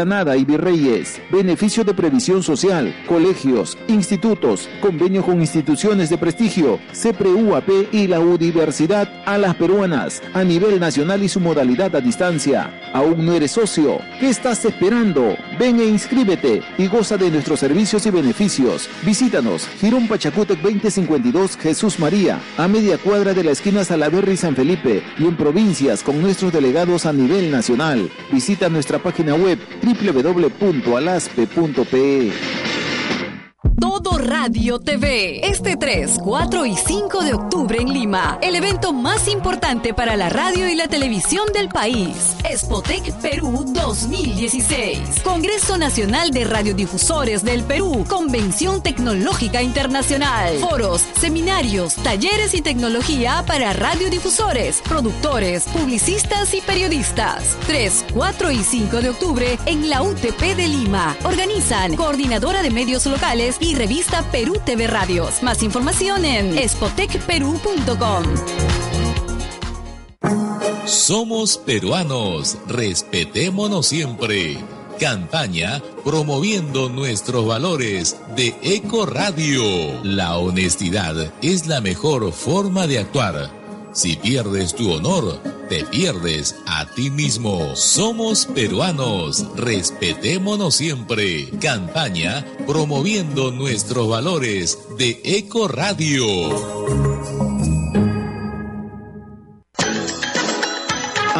Granada y Virreyes. Beneficio de previsión social, colegios, institutos, convenio con instituciones de prestigio, CPRUAP y la Universidad a las peruanas a nivel nacional y su modalidad a distancia. ¿Aún no eres socio? ¿Qué estás esperando? Ven e inscríbete y goza de nuestros servicios y beneficios. Visítanos, Girón Pachacútec 2052 Jesús María, a media cuadra de la esquina Salaverry San Felipe y en provincias con nuestros delegados a nivel nacional. Visita nuestra página web www.alaspe.pe. Todo Radio TV. Este 3, 4 y 5 de octubre en Lima. El evento más importante para la radio y la televisión del país. Espotec Perú 2016. Congreso Nacional de Radiodifusores del Perú. Convención Tecnológica Internacional. Foros, seminarios, talleres y tecnología para radiodifusores, productores, publicistas y periodistas. 3, 4 y 5 de octubre en la UTP de Lima. Organizan Coordinadora de Medios Locales y revista Perú TV Radios. Más información en espotecperú.com. Somos peruanos, respetémonos siempre. Campaña promoviendo nuestros valores de Eco Radio. La honestidad es la mejor forma de actuar. Si pierdes tu honor, te pierdes a ti mismo. Somos peruanos, respetémonos siempre. Campaña promoviendo nuestros valores de Eco Radio.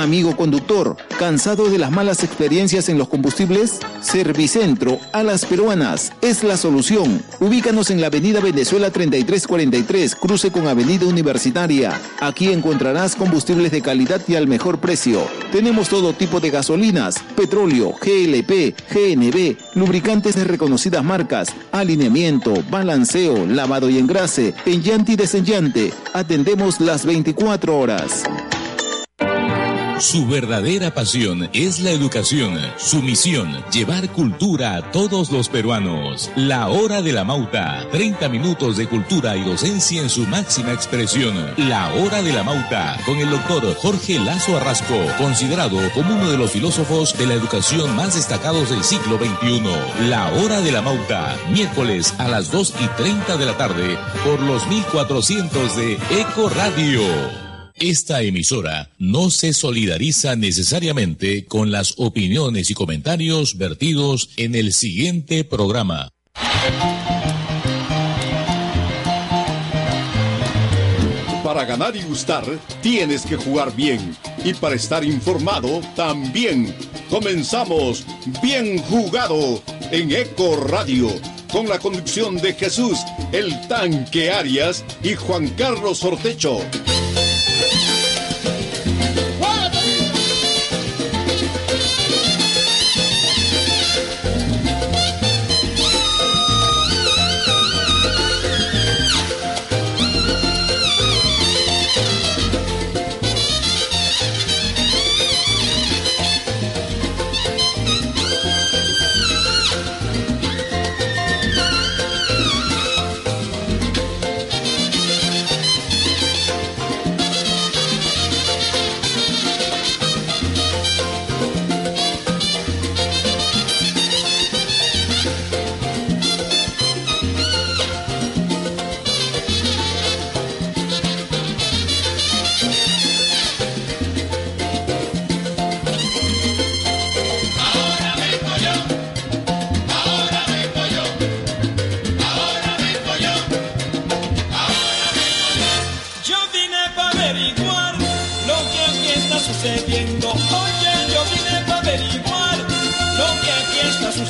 Amigo conductor, ¿cansado de las malas experiencias en los combustibles? Servicentro a las peruanas es la solución. Ubícanos en la avenida Venezuela 3343, cruce con avenida Universitaria. Aquí encontrarás combustibles de calidad y al mejor precio. Tenemos todo tipo de gasolinas, petróleo, GLP, GNB, lubricantes de reconocidas marcas, alineamiento, balanceo, lavado y engrase, enllante y desenllante. Atendemos las 24 horas. Su verdadera pasión es la educación. Su misión, llevar cultura a todos los peruanos. La hora de la mauta. 30 minutos de cultura y docencia en su máxima expresión. La hora de la mauta. Con el doctor Jorge Lazo Arrasco, considerado como uno de los filósofos de la educación más destacados del siglo XXI. La hora de la mauta. Miércoles a las 2 y 30 de la tarde por los 1400 de Eco Radio. Esta emisora no se solidariza necesariamente con las opiniones y comentarios vertidos en el siguiente programa. Para ganar y gustar, tienes que jugar bien. Y para estar informado, también. Comenzamos Bien Jugado en Eco Radio, con la conducción de Jesús, el tanque Arias y Juan Carlos Ortecho.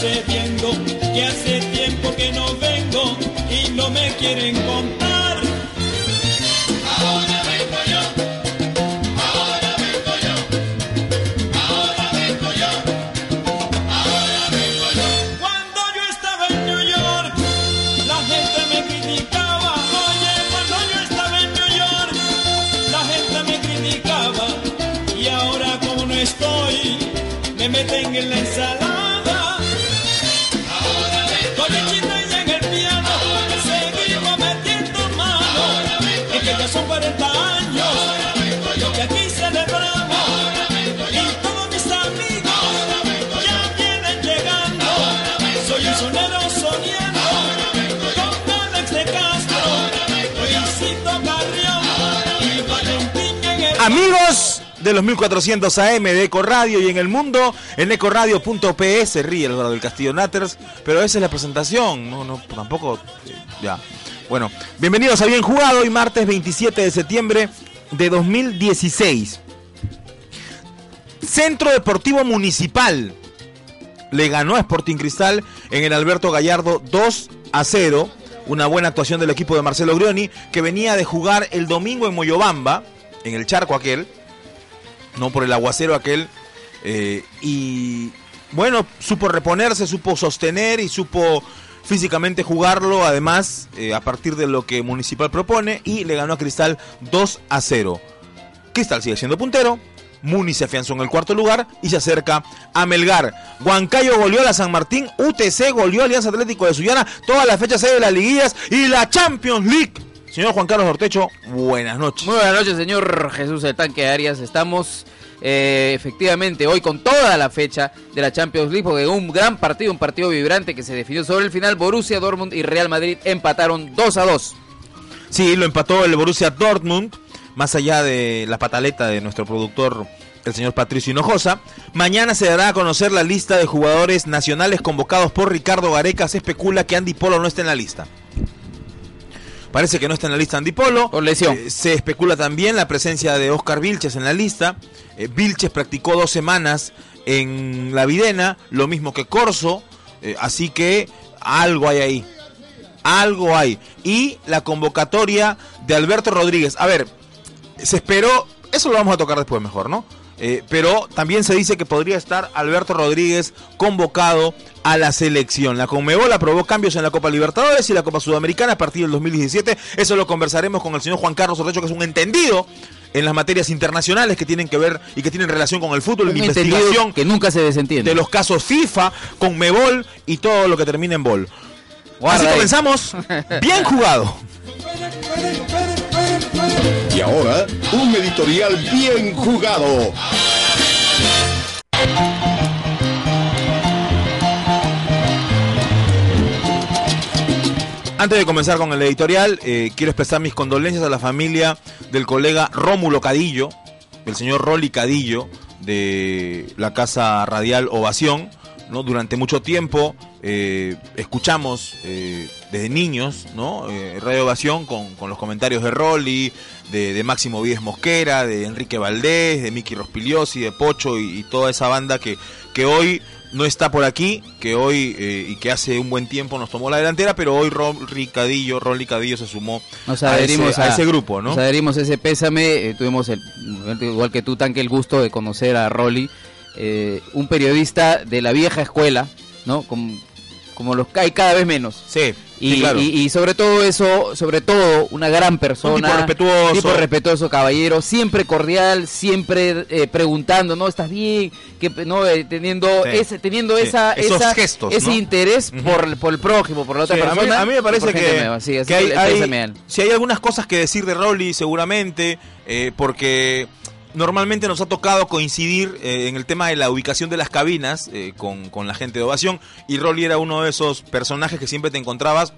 Que hace tiempo que no vengo de los 1400 AM de Eco Radio y en el mundo en ecoradio.ps ríe el del Castillo Natters, pero esa es la presentación, no, no, tampoco, eh, ya. Bueno, bienvenidos a Bien Jugado, hoy martes 27 de septiembre de 2016. Centro Deportivo Municipal le ganó a Sporting Cristal en el Alberto Gallardo 2 a 0. Una buena actuación del equipo de Marcelo Grioni, que venía de jugar el domingo en Moyobamba, en el charco aquel, no por el aguacero aquel, eh, y bueno, supo reponerse, supo sostener y supo físicamente jugarlo, además, eh, a partir de lo que Municipal propone, y le ganó a Cristal 2 a 0. Cristal sigue siendo puntero, Muni se afianzó en el cuarto lugar y se acerca a Melgar. Huancayo goleó a la San Martín, UTC goleó a Alianza Atlético de Sullana, todas las fechas de las liguillas y la Champions League. Señor Juan Carlos Ortecho, buenas noches. Muy buenas noches, señor Jesús el Tanque Arias. Estamos eh, efectivamente hoy con toda la fecha de la Champions League, porque un gran partido, un partido vibrante que se definió sobre el final. Borussia Dortmund y Real Madrid empataron 2 a 2. Sí, lo empató el Borussia Dortmund más allá de la pataleta de nuestro productor, el señor Patricio Hinojosa. Mañana se dará a conocer la lista de jugadores nacionales convocados por Ricardo Gareca. Se especula que Andy Polo no está en la lista. Parece que no está en la lista Andy Polo. Por lesión. Eh, se especula también la presencia de Oscar Vilches en la lista. Eh, Vilches practicó dos semanas en la Videna, lo mismo que Corso. Eh, así que algo hay ahí. Algo hay. Y la convocatoria de Alberto Rodríguez. A ver, se esperó, eso lo vamos a tocar después mejor, ¿no? Eh, pero también se dice que podría estar Alberto Rodríguez convocado a la selección. La Conmebol aprobó cambios en la Copa Libertadores y la Copa Sudamericana a partir del 2017. Eso lo conversaremos con el señor Juan Carlos Orrecho, que es un entendido en las materias internacionales que tienen que ver y que tienen relación con el fútbol, la entendido investigación que nunca se desentiende. de los casos FIFA, Conmebol y todo lo que termina en bol. Guarda Así ahí. comenzamos. Bien jugado. Y ahora, un editorial bien jugado. Antes de comenzar con el editorial, eh, quiero expresar mis condolencias a la familia del colega Rómulo Cadillo, el señor Rolly Cadillo, de la casa radial Ovación. ¿No? Durante mucho tiempo eh, escuchamos eh, desde niños ¿no? Eh, Radio Ovación con, con los comentarios de Rolly, de, de Máximo Víez Mosquera, de Enrique Valdés, de Miki Rospigliosi, de Pocho y, y toda esa banda que, que hoy no está por aquí, que hoy eh, y que hace un buen tiempo nos tomó la delantera, pero hoy Rolly Cadillo, Rolly Cadillo se sumó Nos a, adherimos ese, a ese grupo, ¿no? Nos adherimos a ese pésame. eh, tuvimos, el, igual que tú, Tanque, el gusto de conocer a Rolly, eh, un periodista de la vieja escuela, ¿no? Como, como los hay cada vez menos. Sí, Y, sí, claro. y- y sobre todo eso, sobre todo una gran persona, Un tipo respetuoso. tipo respetuoso, caballero, siempre cordial, siempre eh, preguntando, ¿no? ¿Estás bien? Que, ¿no? Eh, teniendo Sí, ese, teniendo sí. esa, Esos esa- gestos, ese ¿no? interés por, por el prójimo, por la otra Sí, a, mí, persona. a mí me parece que, hay, si hay algunas cosas que decir de Rolly seguramente, eh, porque normalmente nos ha tocado coincidir eh, en el tema de la ubicación de las cabinas eh, con, con la gente de Ovación y Rolly era uno de esos personajes que siempre te encontrabas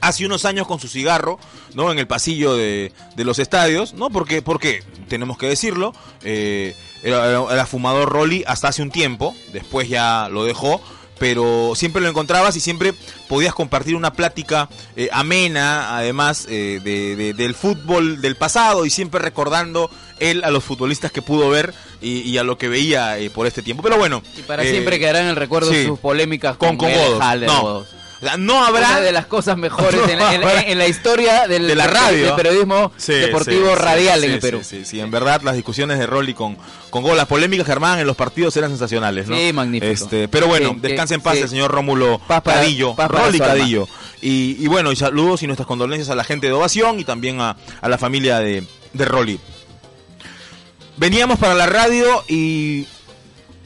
hace unos años con su cigarro, ¿no? En el pasillo de, de los estadios, ¿no? Porque, porque tenemos que decirlo, eh, era, era fumador Rolly hasta hace un tiempo, después ya lo dejó, pero siempre lo encontrabas y siempre podías compartir una plática eh, amena, además eh, de- de- del fútbol del pasado y siempre recordando él a los futbolistas que pudo ver y, y a lo que veía eh, por este tiempo. Pero bueno, Y para eh, siempre quedará en el recuerdo sí. sus polémicas con, con, con Godos. No. Godos. O sea, no habrá Una de las cosas mejores en, la- en- habrá- en la historia del, de la radio. del periodismo Sí, deportivo sí, radial sí, en el Perú. Sí, sí, sí, en verdad las discusiones de Rolly con, con Gol, las polémicas que armaban en los partidos eran sensacionales, ¿no? Sí, magnífico. Este, pero bueno, descanse en paz el señor Rómulo Paz para- Cadillo, paz para Rolly. Cadillo. Y, y bueno, y saludos y nuestras condolencias a la gente de Ovación y también a, a la familia de, de Rolly. Veníamos para la radio y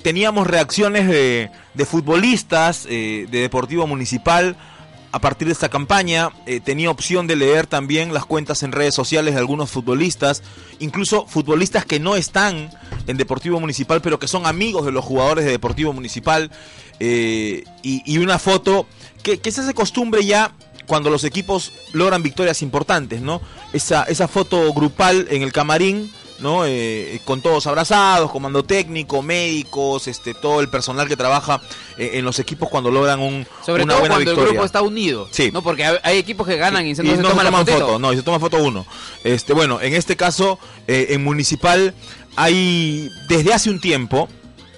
teníamos reacciones de, de futbolistas eh, de Deportivo Municipal a partir de esta campaña. Eh, tenía opción de leer también las cuentas en redes sociales de algunos futbolistas, incluso futbolistas que no están en Deportivo Municipal, pero que son amigos de los jugadores de Deportivo Municipal. eh, y, una foto que, que se hace costumbre ya cuando los equipos logran victorias importantes, ¿no? Esa, esa foto grupal en el camarín ¿no? Eh, con todos abrazados, comando técnico, médicos, este, todo el personal que trabaja eh, en los equipos cuando logran un, Sobre una todo buena cuando victoria. el grupo está unido. Sí. ¿no? Porque hay, equipos que ganan y, se- Y no se no toman se toman foto, no, y se toma foto uno. Este, bueno, en este caso, eh, en Municipal hay, desde hace un tiempo,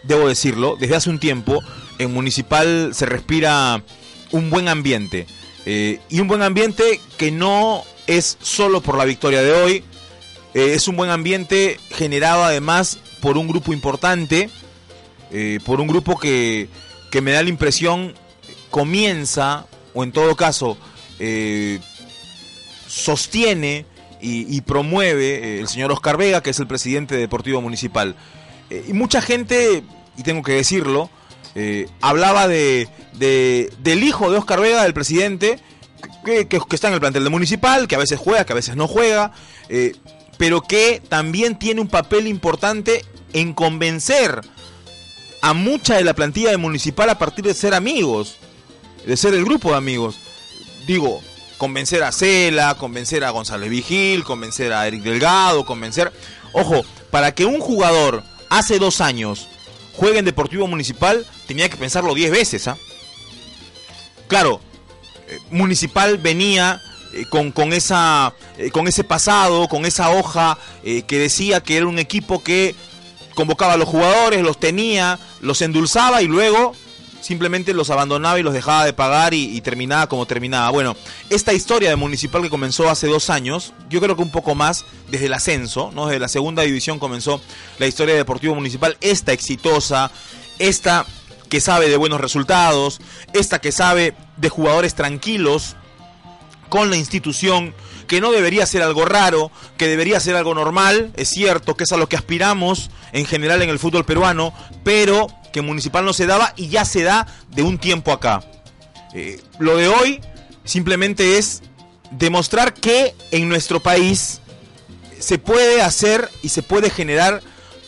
debo decirlo, desde hace un tiempo, en Municipal se respira un buen ambiente. Eh, y un buen ambiente que no es solo por la victoria de hoy, eh, es un buen ambiente generado además por un grupo importante, eh, por un grupo que, que me da la impresión comienza, o en todo caso, eh, sostiene y, promueve el señor Oscar Vega, que es el presidente de Deportivo Municipal. Y mucha gente, y tengo que decirlo, hablaba de, de- del hijo de Oscar Vega, del presidente, que, que- está en el plantel de Municipal, que a veces juega, que a veces no juega, pero que también tiene un papel importante en convencer a mucha de la plantilla de Municipal a partir de ser amigos, de ser el grupo de amigos. Digo, convencer a Cela, convencer a González Vigil, convencer a Eric Delgado, convencer... Ojo, para que un jugador hace dos años juegue en Deportivo Municipal, tenía que pensarlo diez veces, ¿ah? Claro, eh, Municipal venía eh, con, con, esa, eh, con ese pasado, con esa hoja eh, que decía que era un equipo que convocaba a los jugadores, los tenía, los endulzaba y luego simplemente los abandonaba y los dejaba de pagar y, terminaba como terminaba. Bueno, esta historia de Municipal que comenzó hace dos años, yo creo que un poco más desde el ascenso, ¿no? Desde la segunda división comenzó la historia de Deportivo Municipal, esta exitosa, esta que sabe de buenos resultados, esta que sabe de jugadores tranquilos con la institución, que no debería ser algo raro, que debería ser algo normal, es cierto, que es a lo que aspiramos en general en el fútbol peruano, pero que Municipal no se daba y ya se da de un tiempo acá. Eh, lo de hoy simplemente es demostrar que en nuestro país se puede hacer y se puede generar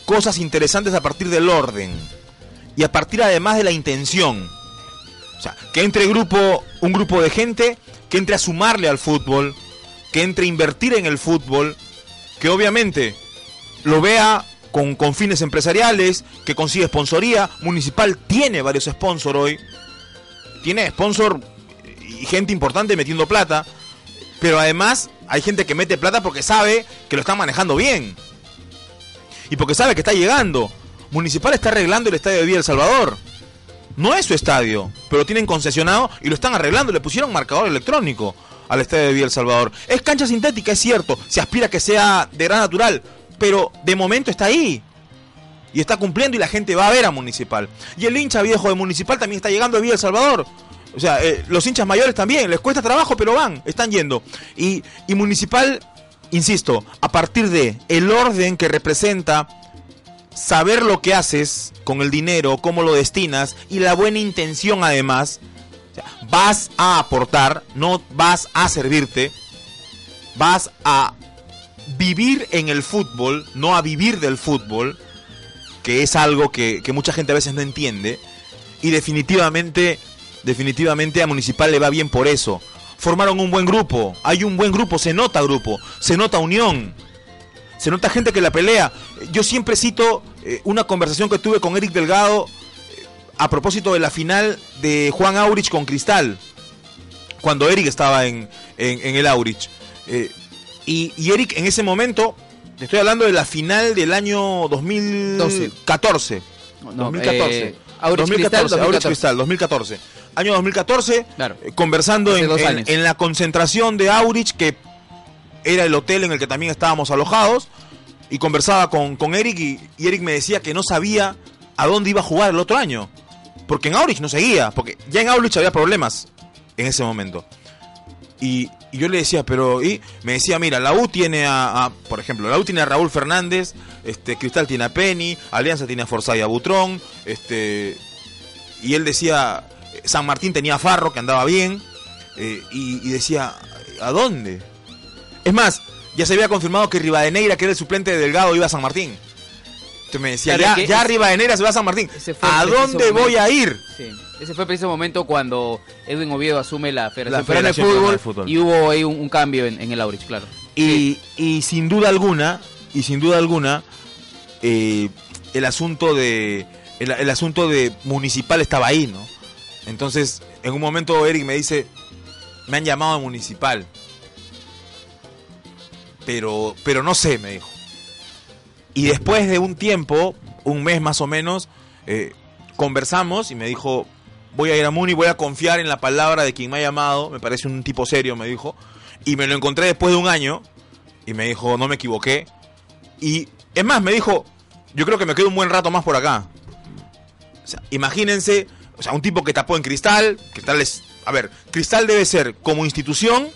cosas interesantes a partir del orden y a partir además de la intención. O sea, que entre grupo, un grupo de gente que entre a sumarle al fútbol, que entre a invertir en el fútbol, que obviamente lo vea con, fines empresariales, que consigue sponsoría. Municipal tiene varios sponsors hoy. Tiene sponsor y gente importante metiendo plata. Pero además hay gente que mete plata porque sabe que lo están manejando bien. Y porque sabe que está llegando. Municipal está arreglando el estadio de Villa El Salvador. No es su estadio, pero tienen concesionado y lo están arreglando. Le pusieron marcador electrónico al estadio de Villa El Salvador. Es cancha sintética, es cierto. Se aspira a que sea de gran natural, pero de momento está ahí. Y está cumpliendo y la gente va a ver a Municipal. Y el hincha viejo de Municipal también está llegando a Villa El Salvador. O sea, eh, los hinchas mayores también, les cuesta trabajo, pero van, están yendo. Y, y Municipal, insisto, a partir de el orden que representa saber lo que haces con el dinero, cómo lo destinas y la buena intención además, vas a aportar, no vas a servirte, vas a vivir en el fútbol, no a vivir del fútbol, que es algo que, que mucha gente a veces no entiende, y definitivamente, definitivamente a Municipal le va bien por eso. Formaron un buen grupo, hay un buen grupo, se nota grupo, se nota unión, se nota gente que la pelea. Yo siempre cito eh, una conversación que tuve con Eric Delgado eh, a propósito de la final de Juan Aurich con Cristal, cuando Eric estaba en, en, en el Aurich. Eh, y, y Eric en ese momento, te estoy hablando de la final del año 2014. No, 2014. eh, Aurich 2014, Cristal, Aurich 2014. Cristal, 2014. Año 2014, Claro. eh, conversando en, en la concentración de Aurich, que era el hotel en el que también estábamos alojados, y conversaba con, con Eric, y, Eric me decía que no sabía a dónde iba a jugar el otro año. Porque en Aurich no seguía, porque ya en Aurich había problemas en ese momento. Y, yo le decía, pero, y me decía, mira, la U tiene a, por ejemplo, la U tiene a Raúl Fernández, este, Cristal tiene a Penny, Alianza tiene a Forzay y a Butrón, este, y él decía, San Martín tenía a Farro, que andaba bien, eh, y decía, ¿a dónde? Es más, ya se había confirmado que Rivadeneira, que era el suplente de Delgado, iba a San Martín. Entonces me decía, ya, ya Rivadeneira se va a San Martín. ¿A dónde voy momento. a ir? Sí, ese fue el preciso momento cuando Edwin Oviedo asume la Federación La de Federación Fútbol, de Fútbol. y hubo ahí un, un cambio en, en el Aurich, claro. Y, y sin duda alguna, y sin duda alguna eh, el asunto de el, el asunto de municipal estaba ahí, ¿no? Entonces, en un momento Eric me dice, me han llamado a municipal. Pero, pero no sé, me dijo. Y después de un tiempo, un mes más o menos, eh, conversamos y me dijo, voy a ir a Muni, voy a confiar en la palabra de quien me ha llamado, me parece un tipo serio, me dijo. Y me lo encontré después de un año y me dijo, no me equivoqué. Y es más, me dijo, yo creo que me quedo un buen rato más por acá. O sea, imagínense, o sea, un tipo que tapó en Cristal, Cristal es, a ver, Cristal debe ser como institución,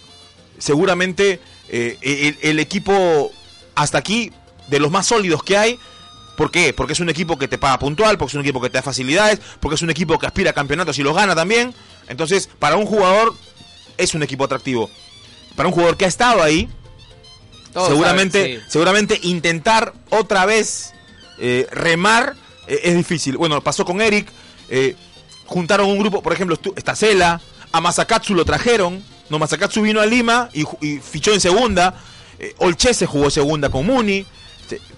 seguramente eh, el, el equipo hasta aquí de los más sólidos que hay. ¿Por qué? Porque es un equipo que te paga puntual, porque es un equipo que te da facilidades, porque es un equipo que aspira a campeonatos y los gana también. Entonces, para un jugador es un equipo atractivo. Para un jugador que ha estado ahí, Todos seguramente, saben, sí. seguramente intentar otra vez eh, remar eh, es difícil. Bueno, pasó con Eric, eh, juntaron un grupo, por ejemplo, está Cela, a Masakatsu lo trajeron, no, Masakatsu vino a Lima y, fichó en segunda, eh, Olchese jugó segunda con Muni,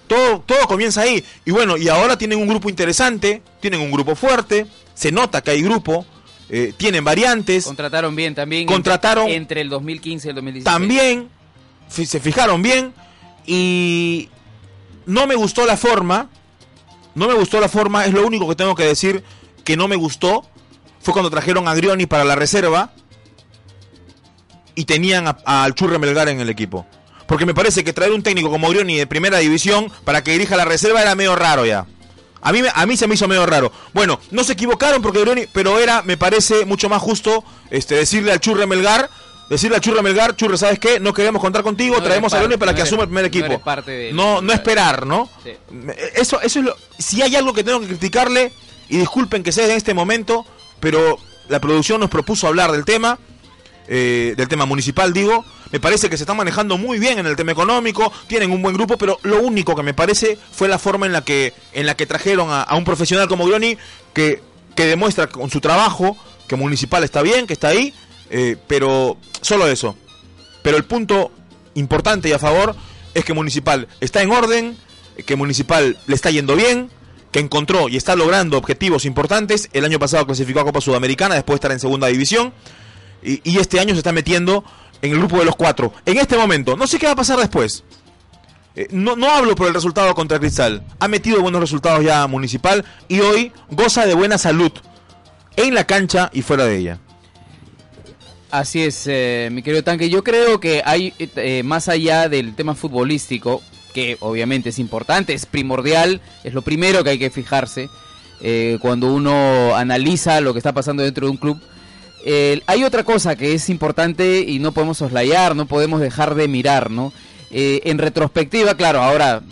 todo, todo comienza ahí. Y bueno, y ahora tienen un grupo interesante, tienen un grupo fuerte, se nota que hay grupo, eh, tienen variantes. Contrataron bien también. Contrataron- entre, entre el 2015 y el 2016. También se fijaron bien y no me gustó la forma. No me gustó la forma, es lo único que tengo que decir que no me gustó. Fue cuando trajeron a Grioni para la reserva y tenían a- a- al Churre Melgar en el equipo. Porque me parece que traer un técnico como Grioni de primera división para que dirija la reserva era medio raro ya. A mí, me- a mí se me hizo medio raro. Bueno, no se equivocaron porque Grioni, pero era, me parece, mucho más justo este, decirle al Churre Melgar, decirle al Churre Melgar, Churre, ¿sabes qué? No queremos contar contigo, No traemos a parte, para no que eres- asuma el primer no equipo. eres parte no, no esperar, ¿no? Sí. Eso, eso es lo. Si hay algo que tengo que criticarle, y disculpen que sea en este momento, pero la producción nos propuso hablar del tema, eh, del tema municipal, digo. Me parece que se están manejando muy bien en el tema económico, tienen un buen grupo, pero lo único que me parece fue la forma en la que, en la que trajeron a, un profesional como Groni, que, que demuestra con su trabajo que Municipal está bien, que está ahí, eh, pero solo eso. Pero el punto importante y a favor es que Municipal está en orden, que Municipal le está yendo bien, que encontró y está logrando objetivos importantes. El año pasado clasificó a Copa Sudamericana después de estar en segunda división. Y, este año se está metiendo en el grupo de los cuatro. En este momento, no sé qué va a pasar después. Eh, no, no hablo por el resultado contra Cristal. Ha metido buenos resultados ya Municipal y hoy goza de buena salud en la cancha y fuera de ella. Así es, eh, mi querido Tanque. Yo creo que hay, eh, más allá del tema futbolístico, que obviamente es importante, es primordial, es lo primero que hay que fijarse eh, cuando uno analiza lo que está pasando dentro de un club. Eh, hay otra cosa que es importante y no podemos soslayar, no podemos dejar de mirar, ¿no? Eh, en retrospectiva, claro, ahora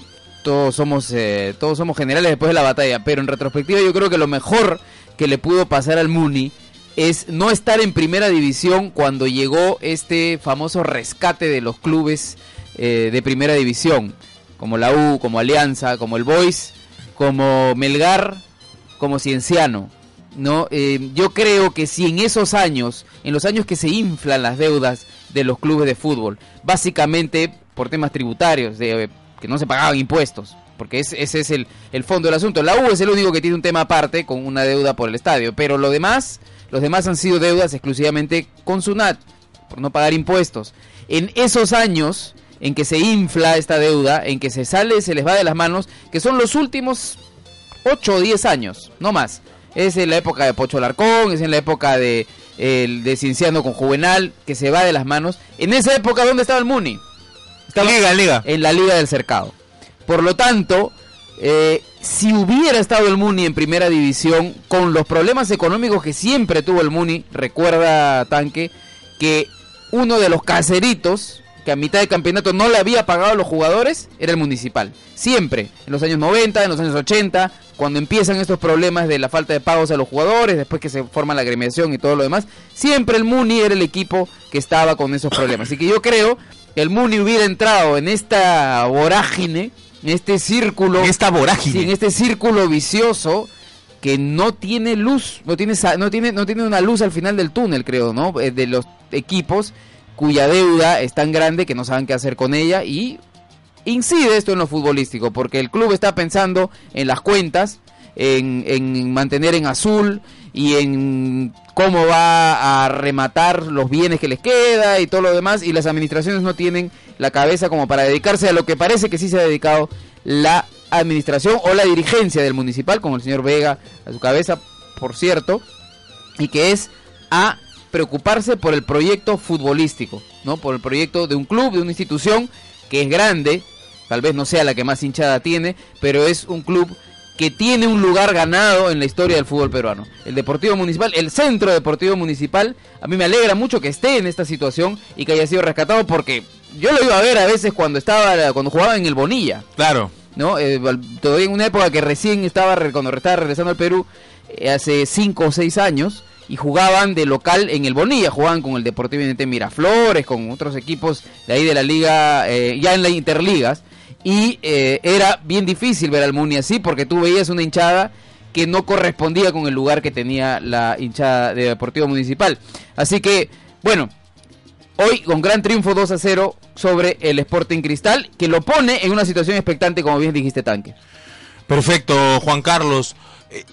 todos somos eh, todos somos generales después de la batalla, pero en retrospectiva yo creo que lo mejor que le pudo pasar al Muni es no estar en primera división cuando llegó este famoso rescate de los clubes eh, de primera división, como la U, como Alianza, como el Boys, como Melgar, como Cienciano. No, Eh, yo creo que si en esos años, en los años que se inflan las deudas de los clubes de fútbol, básicamente por temas tributarios, de, eh, que no se pagaban impuestos, porque es- ese es el, el fondo del asunto. La U es el único que tiene un tema aparte con una deuda por el estadio, pero lo demás, los demás han sido deudas exclusivamente con Sunat, por no pagar impuestos. En esos años en que se infla esta deuda, en que se sale, se les va de las manos, que son los últimos 8 o 10 años, no más. Es en la época de Pocho Larcón, es en la época de, el de Cienciano con Juvenal, que se va de las manos. En esa época, ¿dónde estaba el Muni? Estaba Liga, en Liga. en la Liga del Cercado. Por lo tanto, eh, si hubiera estado el Muni en primera división, con los problemas económicos que siempre tuvo el Muni, recuerda Tanque, que uno de los caseritos que a mitad de campeonato no le había pagado a los jugadores era el municipal. Siempre, en los años 90, en los años 80, cuando empiezan estos problemas de la falta de pagos a los jugadores, después que se forma la agremiación y todo lo demás, siempre el Muni era el equipo que estaba con esos problemas. Así que yo creo que el Muni hubiera entrado en esta vorágine, en este círculo, En esta vorágine. sí, en este círculo vicioso que no tiene luz, no tiene, no tiene, no tiene una luz al final del túnel, creo, ¿no? Eh, De los equipos cuya deuda es tan grande que no saben qué hacer con ella y incide esto en lo futbolístico, porque el club está pensando en las cuentas, en, en mantener en azul y en cómo va a rematar los bienes que les queda y todo lo demás, y las administraciones no tienen la cabeza como para dedicarse a lo que parece que sí se ha dedicado la administración o la dirigencia del municipal, con el señor Vega a su cabeza, por cierto, y que es a preocuparse por el proyecto futbolístico, ¿no? Por el proyecto de un club, de una institución que es grande, tal vez no sea la que más hinchada tiene, pero es un club que tiene un lugar ganado en la historia del fútbol peruano. El Deportivo Municipal, el Centro Deportivo Municipal, a mí me alegra mucho que esté en esta situación y que haya sido rescatado porque yo lo iba a ver a veces cuando estaba cuando jugaba en el Bonilla. Claro. ¿No? Eh, todavía en una época que recién estaba cuando estaba regresando al Perú eh, hace 5 o 6 años y jugaban de local en el Bonilla, jugaban con el Deportivo Independiente Miraflores, con otros equipos de ahí de la liga, eh, ya en las interligas y eh, era bien difícil ver al Muni así porque tú veías una hinchada que no correspondía con el lugar que tenía la hinchada de Deportivo Municipal. Así que, bueno, hoy con gran triunfo 2 a 0 sobre el Sporting Cristal, que lo pone en una situación expectante, como bien dijiste, Tanque. Perfecto, Juan Carlos.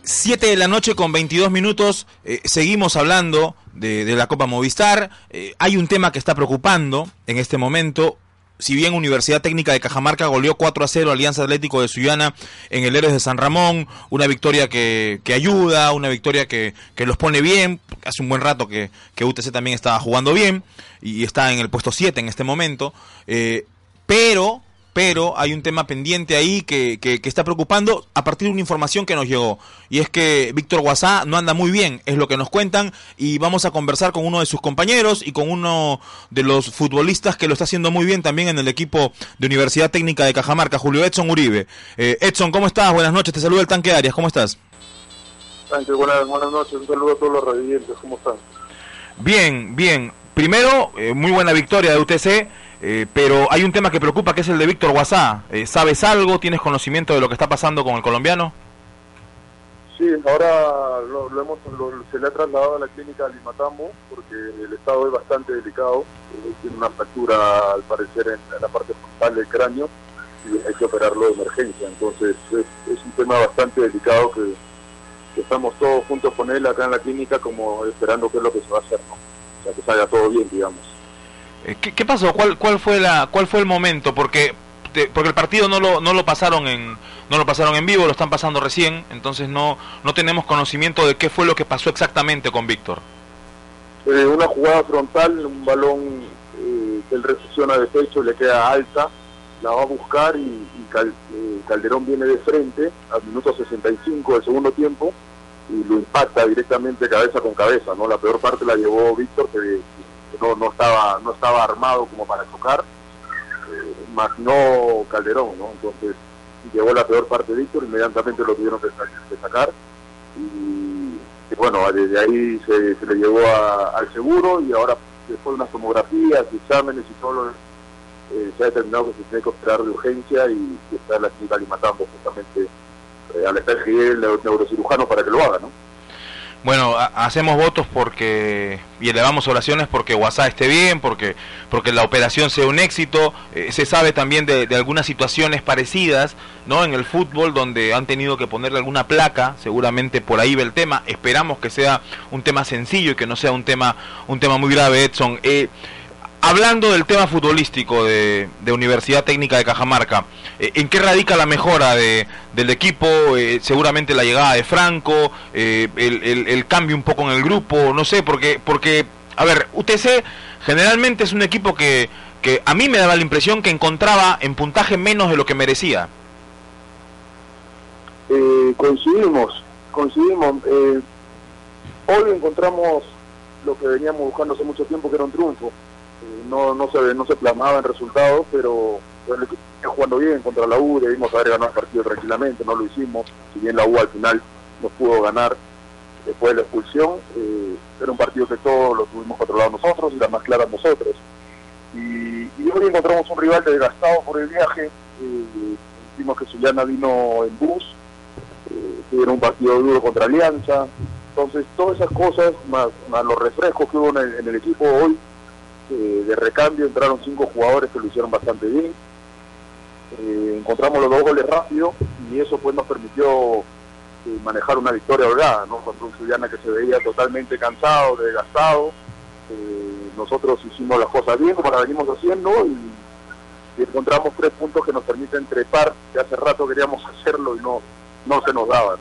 7 eh, de la noche con 22 minutos, eh, seguimos hablando de, la Copa Movistar. hay un tema que está preocupando en este momento, si bien Universidad Técnica de Cajamarca goleó 4 a 0 Alianza Atlético de Suyana en el Héroes de San Ramón, una victoria que, que ayuda, una victoria que, que, los pone bien, hace un buen rato que, que, UTC también estaba jugando bien y está en el puesto 7 en este momento, eh, pero pero hay un tema pendiente ahí que, que, está preocupando a partir de una información que nos llegó. Y es que Víctor Guasá no anda muy bien, es lo que nos cuentan, y vamos a conversar con uno de sus compañeros y con uno de los futbolistas que lo está haciendo muy bien también en el equipo de Universidad Técnica de Cajamarca, Julio Edson Uribe. Eh, Edson, ¿cómo estás? Buenas noches, te saluda el tanque Arias, ¿cómo estás? Tanque, buenas, buenas noches, un saludo a todos los residentes, ¿cómo están? Bien, bien. Primero, eh, muy buena victoria de UTC. Eh, pero hay un tema que preocupa que es el de Víctor Guasá. Eh, ¿Sabes algo? ¿Tienes conocimiento de lo que está pasando con el colombiano? Sí, ahora lo, hemos, se le ha trasladado a la clínica de Limatambo porque el estado es bastante delicado. Eh, tiene una fractura, al parecer, en, la parte frontal del cráneo y hay que operarlo de emergencia. Entonces, es, un tema bastante delicado que, estamos todos juntos con él acá en la clínica, como esperando qué es lo que se va a hacer, ¿no? O sea, que salga todo bien, digamos. Eh, ¿Qué, pasó? ¿Cuál, ¿Cuál fue el momento? Porque el partido no lo, no lo pasaron en no lo pasaron en vivo, lo están pasando recién, entonces no no tenemos conocimiento de qué fue lo que pasó exactamente con Víctor. Eh, una jugada frontal, un balón eh, que él recepciona de pecho, le queda alta, la va a buscar y, Calderón viene de frente al minuto 65 del segundo tiempo y lo impacta directamente cabeza con cabeza, ¿no? La peor parte la llevó Víctor que no, no, estaba, no estaba armado como para chocar, eh, más no Calderón, ¿no? Entonces llegó la peor parte de Víctor, inmediatamente lo tuvieron que, sacar y, bueno, desde ahí se, le llevó al seguro y ahora después de unas tomografías, exámenes y todo eh, se ha determinado que se tiene que operar de urgencia y que está en la clínica Limatambo justamente eh, al estar el neurocirujano para que lo haga, ¿no? Bueno, hacemos votos porque y elevamos oraciones porque WhatsApp esté bien, porque porque la operación sea un éxito. Eh, se sabe también de, algunas situaciones parecidas, ¿no? En el fútbol donde han tenido que ponerle alguna placa, seguramente por ahí ve el tema. Esperamos que sea un tema sencillo y que no sea un tema un tema muy grave, Edson. Eh, hablando del tema futbolístico de, Universidad Técnica de Cajamarca, eh, ¿en qué radica la mejora de, del equipo? Eh, seguramente la llegada de Franco, eh, el, cambio un poco en el grupo, no sé, porque, porque a ver, UTC generalmente es un equipo que, que a mí me daba la impresión que encontraba en puntaje menos de lo que merecía. coincidimos, coincidimos. hoy encontramos lo que veníamos buscando hace mucho tiempo, que era un triunfo no, no, se, no se plasmaba en resultados, pero el jugando bien contra la U, debimos haber ganado el partido tranquilamente, no lo hicimos, si bien la U al final nos pudo ganar después de la expulsión, eh, era un partido que todos lo tuvimos controlado nosotros y la más clara nosotros. Y, hoy encontramos un rival desgastado por el viaje, eh, vimos que Zuliana vino en bus, eh, era un partido duro contra Alianza, entonces todas esas cosas, más, los refrescos que hubo en el equipo hoy, de recambio entraron cinco jugadores que lo hicieron bastante bien. eh, encontramos los dos goles rápido y eso pues nos permitió eh, manejar una victoria holgada, ¿no? Contra un Zuliana que se veía totalmente cansado, desgastado. Eh, nosotros hicimos las cosas bien como las venimos haciendo y, encontramos tres puntos que nos permiten trepar, que hace rato queríamos hacerlo y no, no se nos daba.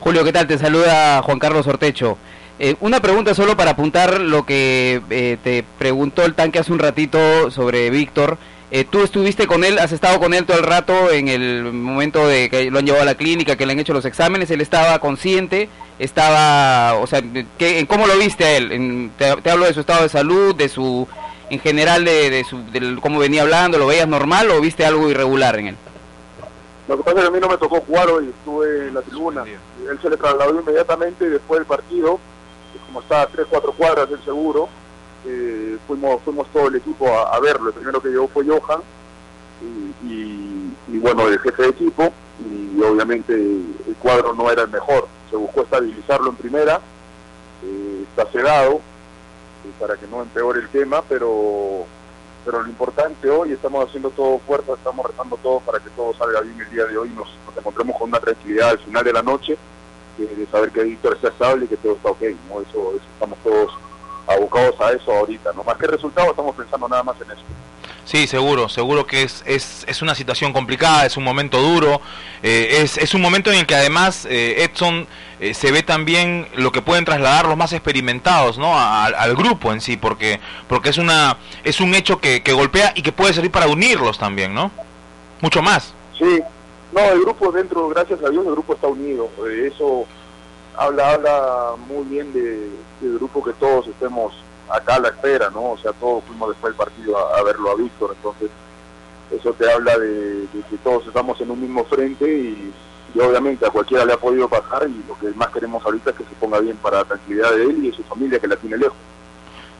Julio, ¿qué tal? Te saluda Juan Carlos Ortecho. Eh, una pregunta solo para apuntar lo que eh, te preguntó el tanque hace un ratito sobre Víctor. Eh, tú estuviste con él, has estado con él todo el rato en el momento de que lo han llevado a la clínica, que le han hecho los exámenes, él estaba consciente, estaba, o sea, ¿qué, ¿cómo lo viste a él? En- te, te hablo de su estado de salud, de su, en general de, de su, del cómo venía hablando, ¿lo veías normal o viste algo irregular en él? Lo que pasa es que a mí no me tocó jugar hoy, estuve en la tribuna. Él se le trasladó inmediatamente y después del partido, como estaba a 3, 4 cuadras del seguro, eh, fuimos, fuimos todo el equipo a, verlo. El primero que llegó fue Johan, y, bueno, el jefe de equipo, y obviamente el cuadro no era el mejor. Se buscó estabilizarlo en primera, eh, está sedado, eh, para que no empeore el tema, pero pero lo importante hoy, estamos haciendo todo fuerza, estamos rezando todo para que todo salga bien el día de hoy, nos, nos encontremos con una tranquilidad al final de la noche, que- de saber que Víctor está estable y que todo está ok, ¿no? eso, eso estamos todos abocados a eso ahorita, no más que resultado estamos pensando nada más en eso. Sí, seguro, seguro que es, es, es una situación complicada, es un momento duro, eh, es, es un momento en el que además eh, Edson eh, se ve también lo que pueden trasladar los más experimentados ¿no? A- al, al grupo en sí, porque, porque es, una, es un hecho que, que golpea y que puede servir para unirlos también, ¿no? Mucho más. Sí, no, el grupo dentro, gracias a Dios, el grupo está unido. Eh, eso habla habla muy bien de, grupo que todos estemos acá a la espera, ¿no? O sea, todos fuimos después del partido a, a verlo a Víctor, entonces eso te habla de, que todos estamos en un mismo frente y, y obviamente a cualquiera le ha podido pasar y lo que más queremos ahorita es que se ponga bien para la tranquilidad de él y de su familia que la tiene lejos.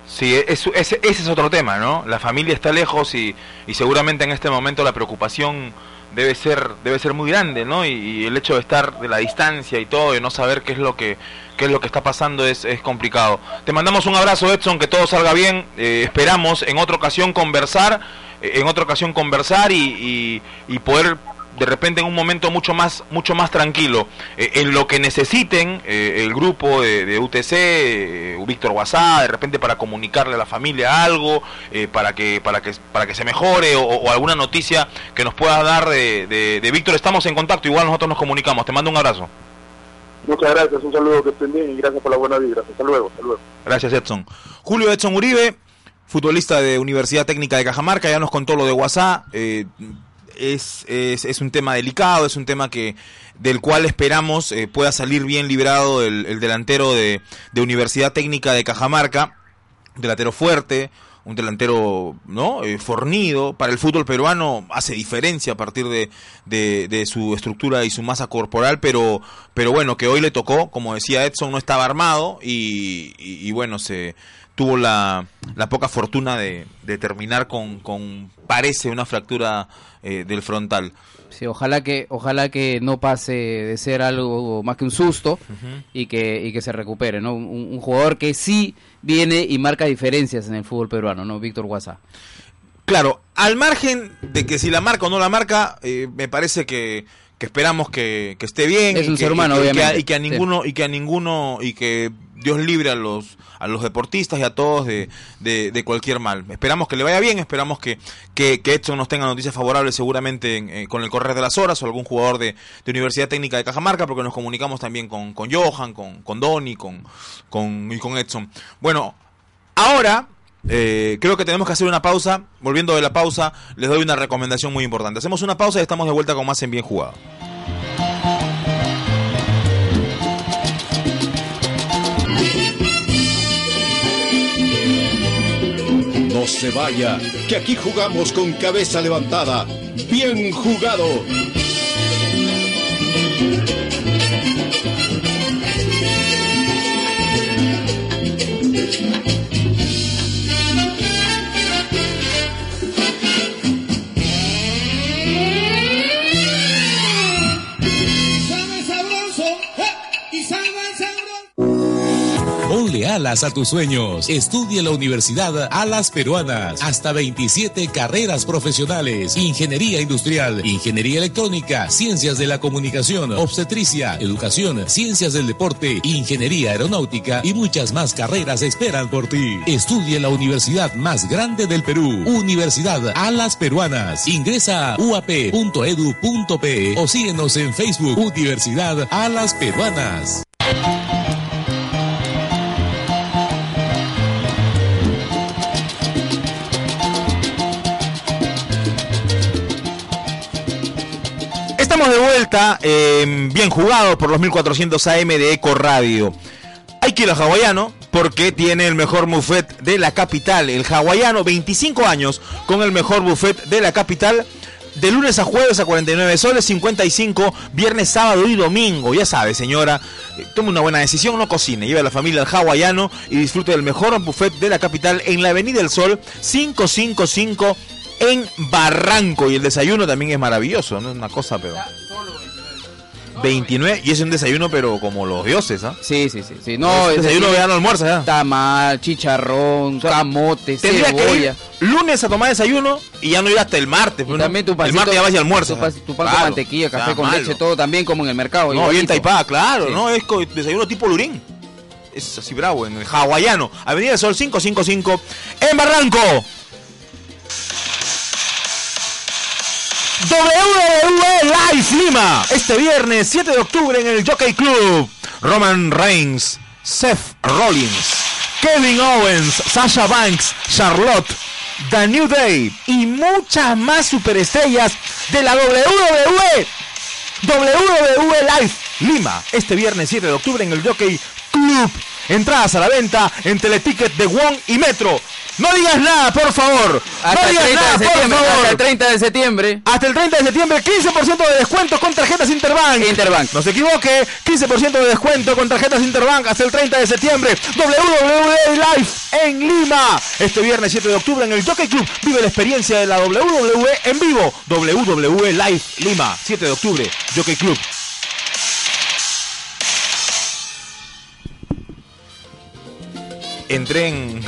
Sí, es- ese es otro tema, ¿no? La familia está lejos y, y seguramente en este momento la preocupación debe ser debe ser muy grande, ¿no? Y, y el hecho de estar de la distancia y todo, de no saber qué es lo que qué es lo que está pasando es, es complicado. Te mandamos un abrazo, Edson, que todo salga bien. Eh, esperamos en otra ocasión conversar, eh, en otra ocasión conversar y, y- y poder de repente en un momento mucho más mucho más tranquilo Eh, en lo que necesiten eh, el grupo de, de UTC eh, Víctor Guasá de repente para comunicarle a la familia algo para que para que para que se mejore o, o alguna noticia que nos pueda dar de, de- de Víctor estamos en contacto igual nosotros nos comunicamos te mando un abrazo Muchas gracias, un saludo que estén bien y gracias por la buena vibra. Hasta luego, hasta luego. Gracias, Edson. Julio Edson Uribe, futbolista de Universidad Técnica de Cajamarca, ya nos contó lo de WhatsApp. eh, es, es, un tema delicado, es un tema que del cual esperamos eh, pueda salir bien librado el, el delantero de, de Universidad Técnica de Cajamarca, un delantero fuerte, un delantero no Eh, fornido. Para el fútbol peruano hace diferencia a partir de, de, su estructura y su masa corporal pero pero bueno que hoy le tocó como decía Edson no estaba armado y- y bueno se tuvo la, la poca fortuna de, de terminar con, con parece una fractura eh, del frontal Sí, ojalá que ojalá que no pase de ser algo más que un susto y que y que se recupere, ¿no? Un, un jugador que sí viene y marca diferencias en el fútbol peruano, ¿no? Víctor Guasá. Claro, al margen de que si la marca o no la marca, eh, me parece que, que esperamos que, que esté bien. Es y un que- ser humano, y que- y que a- obviamente. Y que a Sí. ninguno, y que a ninguno, y que Dios libre a los, a los deportistas y a todos de, de, cualquier mal. Esperamos que le vaya bien, esperamos que, que, que Edson nos tenga noticias favorables seguramente en- eh, con el correr de las horas o algún jugador de, de Universidad Técnica de Cajamarca, porque nos comunicamos también con, con Johan, con, con Donny, con, con, y con Edson. Bueno, Ahora, eh, creo que tenemos que hacer una pausa. Volviendo de la pausa, les doy una recomendación muy importante. Hacemos una pausa y estamos de vuelta con más en Bien Jugado. Vaya, que aquí jugamos con cabeza levantada. Bien jugado. Ponle alas a tus sueños. Estudia en la Universidad Alas Peruanas. Hasta 27 carreras profesionales. Ingeniería industrial, ingeniería electrónica, ciencias de la comunicación, obstetricia, educación, ciencias del deporte, ingeniería aeronáutica y muchas más carreras esperan por ti. Estudia en la universidad más grande del Perú. Universidad Alas Peruanas. Ingresa a uap.edu.pe o síguenos en Facebook Universidad Alas Peruanas. De vuelta, eh, bien jugado por los 1400 AM de Eco Radio. Hay que ir al hawaiano porque tiene el mejor buffet de la capital. El hawaiano, 25 años con el mejor buffet de la capital. De lunes a jueves a 49 soles, 55, viernes, sábado y domingo. Ya sabe, señora, eh, tome una buena decisión, no cocine, lleve a la familia al hawaiano y disfrute del mejor buffet de la capital en la Avenida del Sol 555 en Barranco. Y el desayuno también es maravilloso, ¿no? Una cosa, pero... 29 y es un desayuno pero como los dioses, ¿ah? Sí, sí, sí. sí. No, Es desayuno vegano almuerzo, ¿ya? Tamal, chicharrón, camote, Tendría que cebolla. ir lunes a tomar desayuno y ya no ir hasta el martes. pues, ¿no? También tu el pancito, martes ya vas y almuerzo. Tu, pan- tu pan con mantequilla, café con malo. leche, todo también como en el mercado. No, bien taipada, claro, Sí. ¿no? Es desayuno tipo lurín. Es así bravo, en el hawaiano. Avenida del Sol 555 en Barranco. WWE Live Lima. Este viernes 7 de octubre en el Jockey Club. Roman Reigns, Seth Rollins, Kevin Owens, Sasha Banks, Charlotte, The New Day y muchas más superestrellas de la WWE. WWE Live Lima, este viernes 7 de octubre en el Jockey Club. Entradas a la venta en Teleticket de Wong y Metro. No digas nada, por favor. Hasta no el digas 30 nada, de por favor. Hasta el 30 de septiembre. Hasta el 30 de septiembre, 15% de descuento con tarjetas Interbank. Interbank. No se equivoque, 15% de descuento con tarjetas Interbank hasta el 30 de septiembre. WWE Live en Lima. Este viernes 7 de octubre en el Jockey Club. Vive la experiencia de la WWE en vivo. WWE Live Lima, 7 de octubre, Jockey Club. Entré en,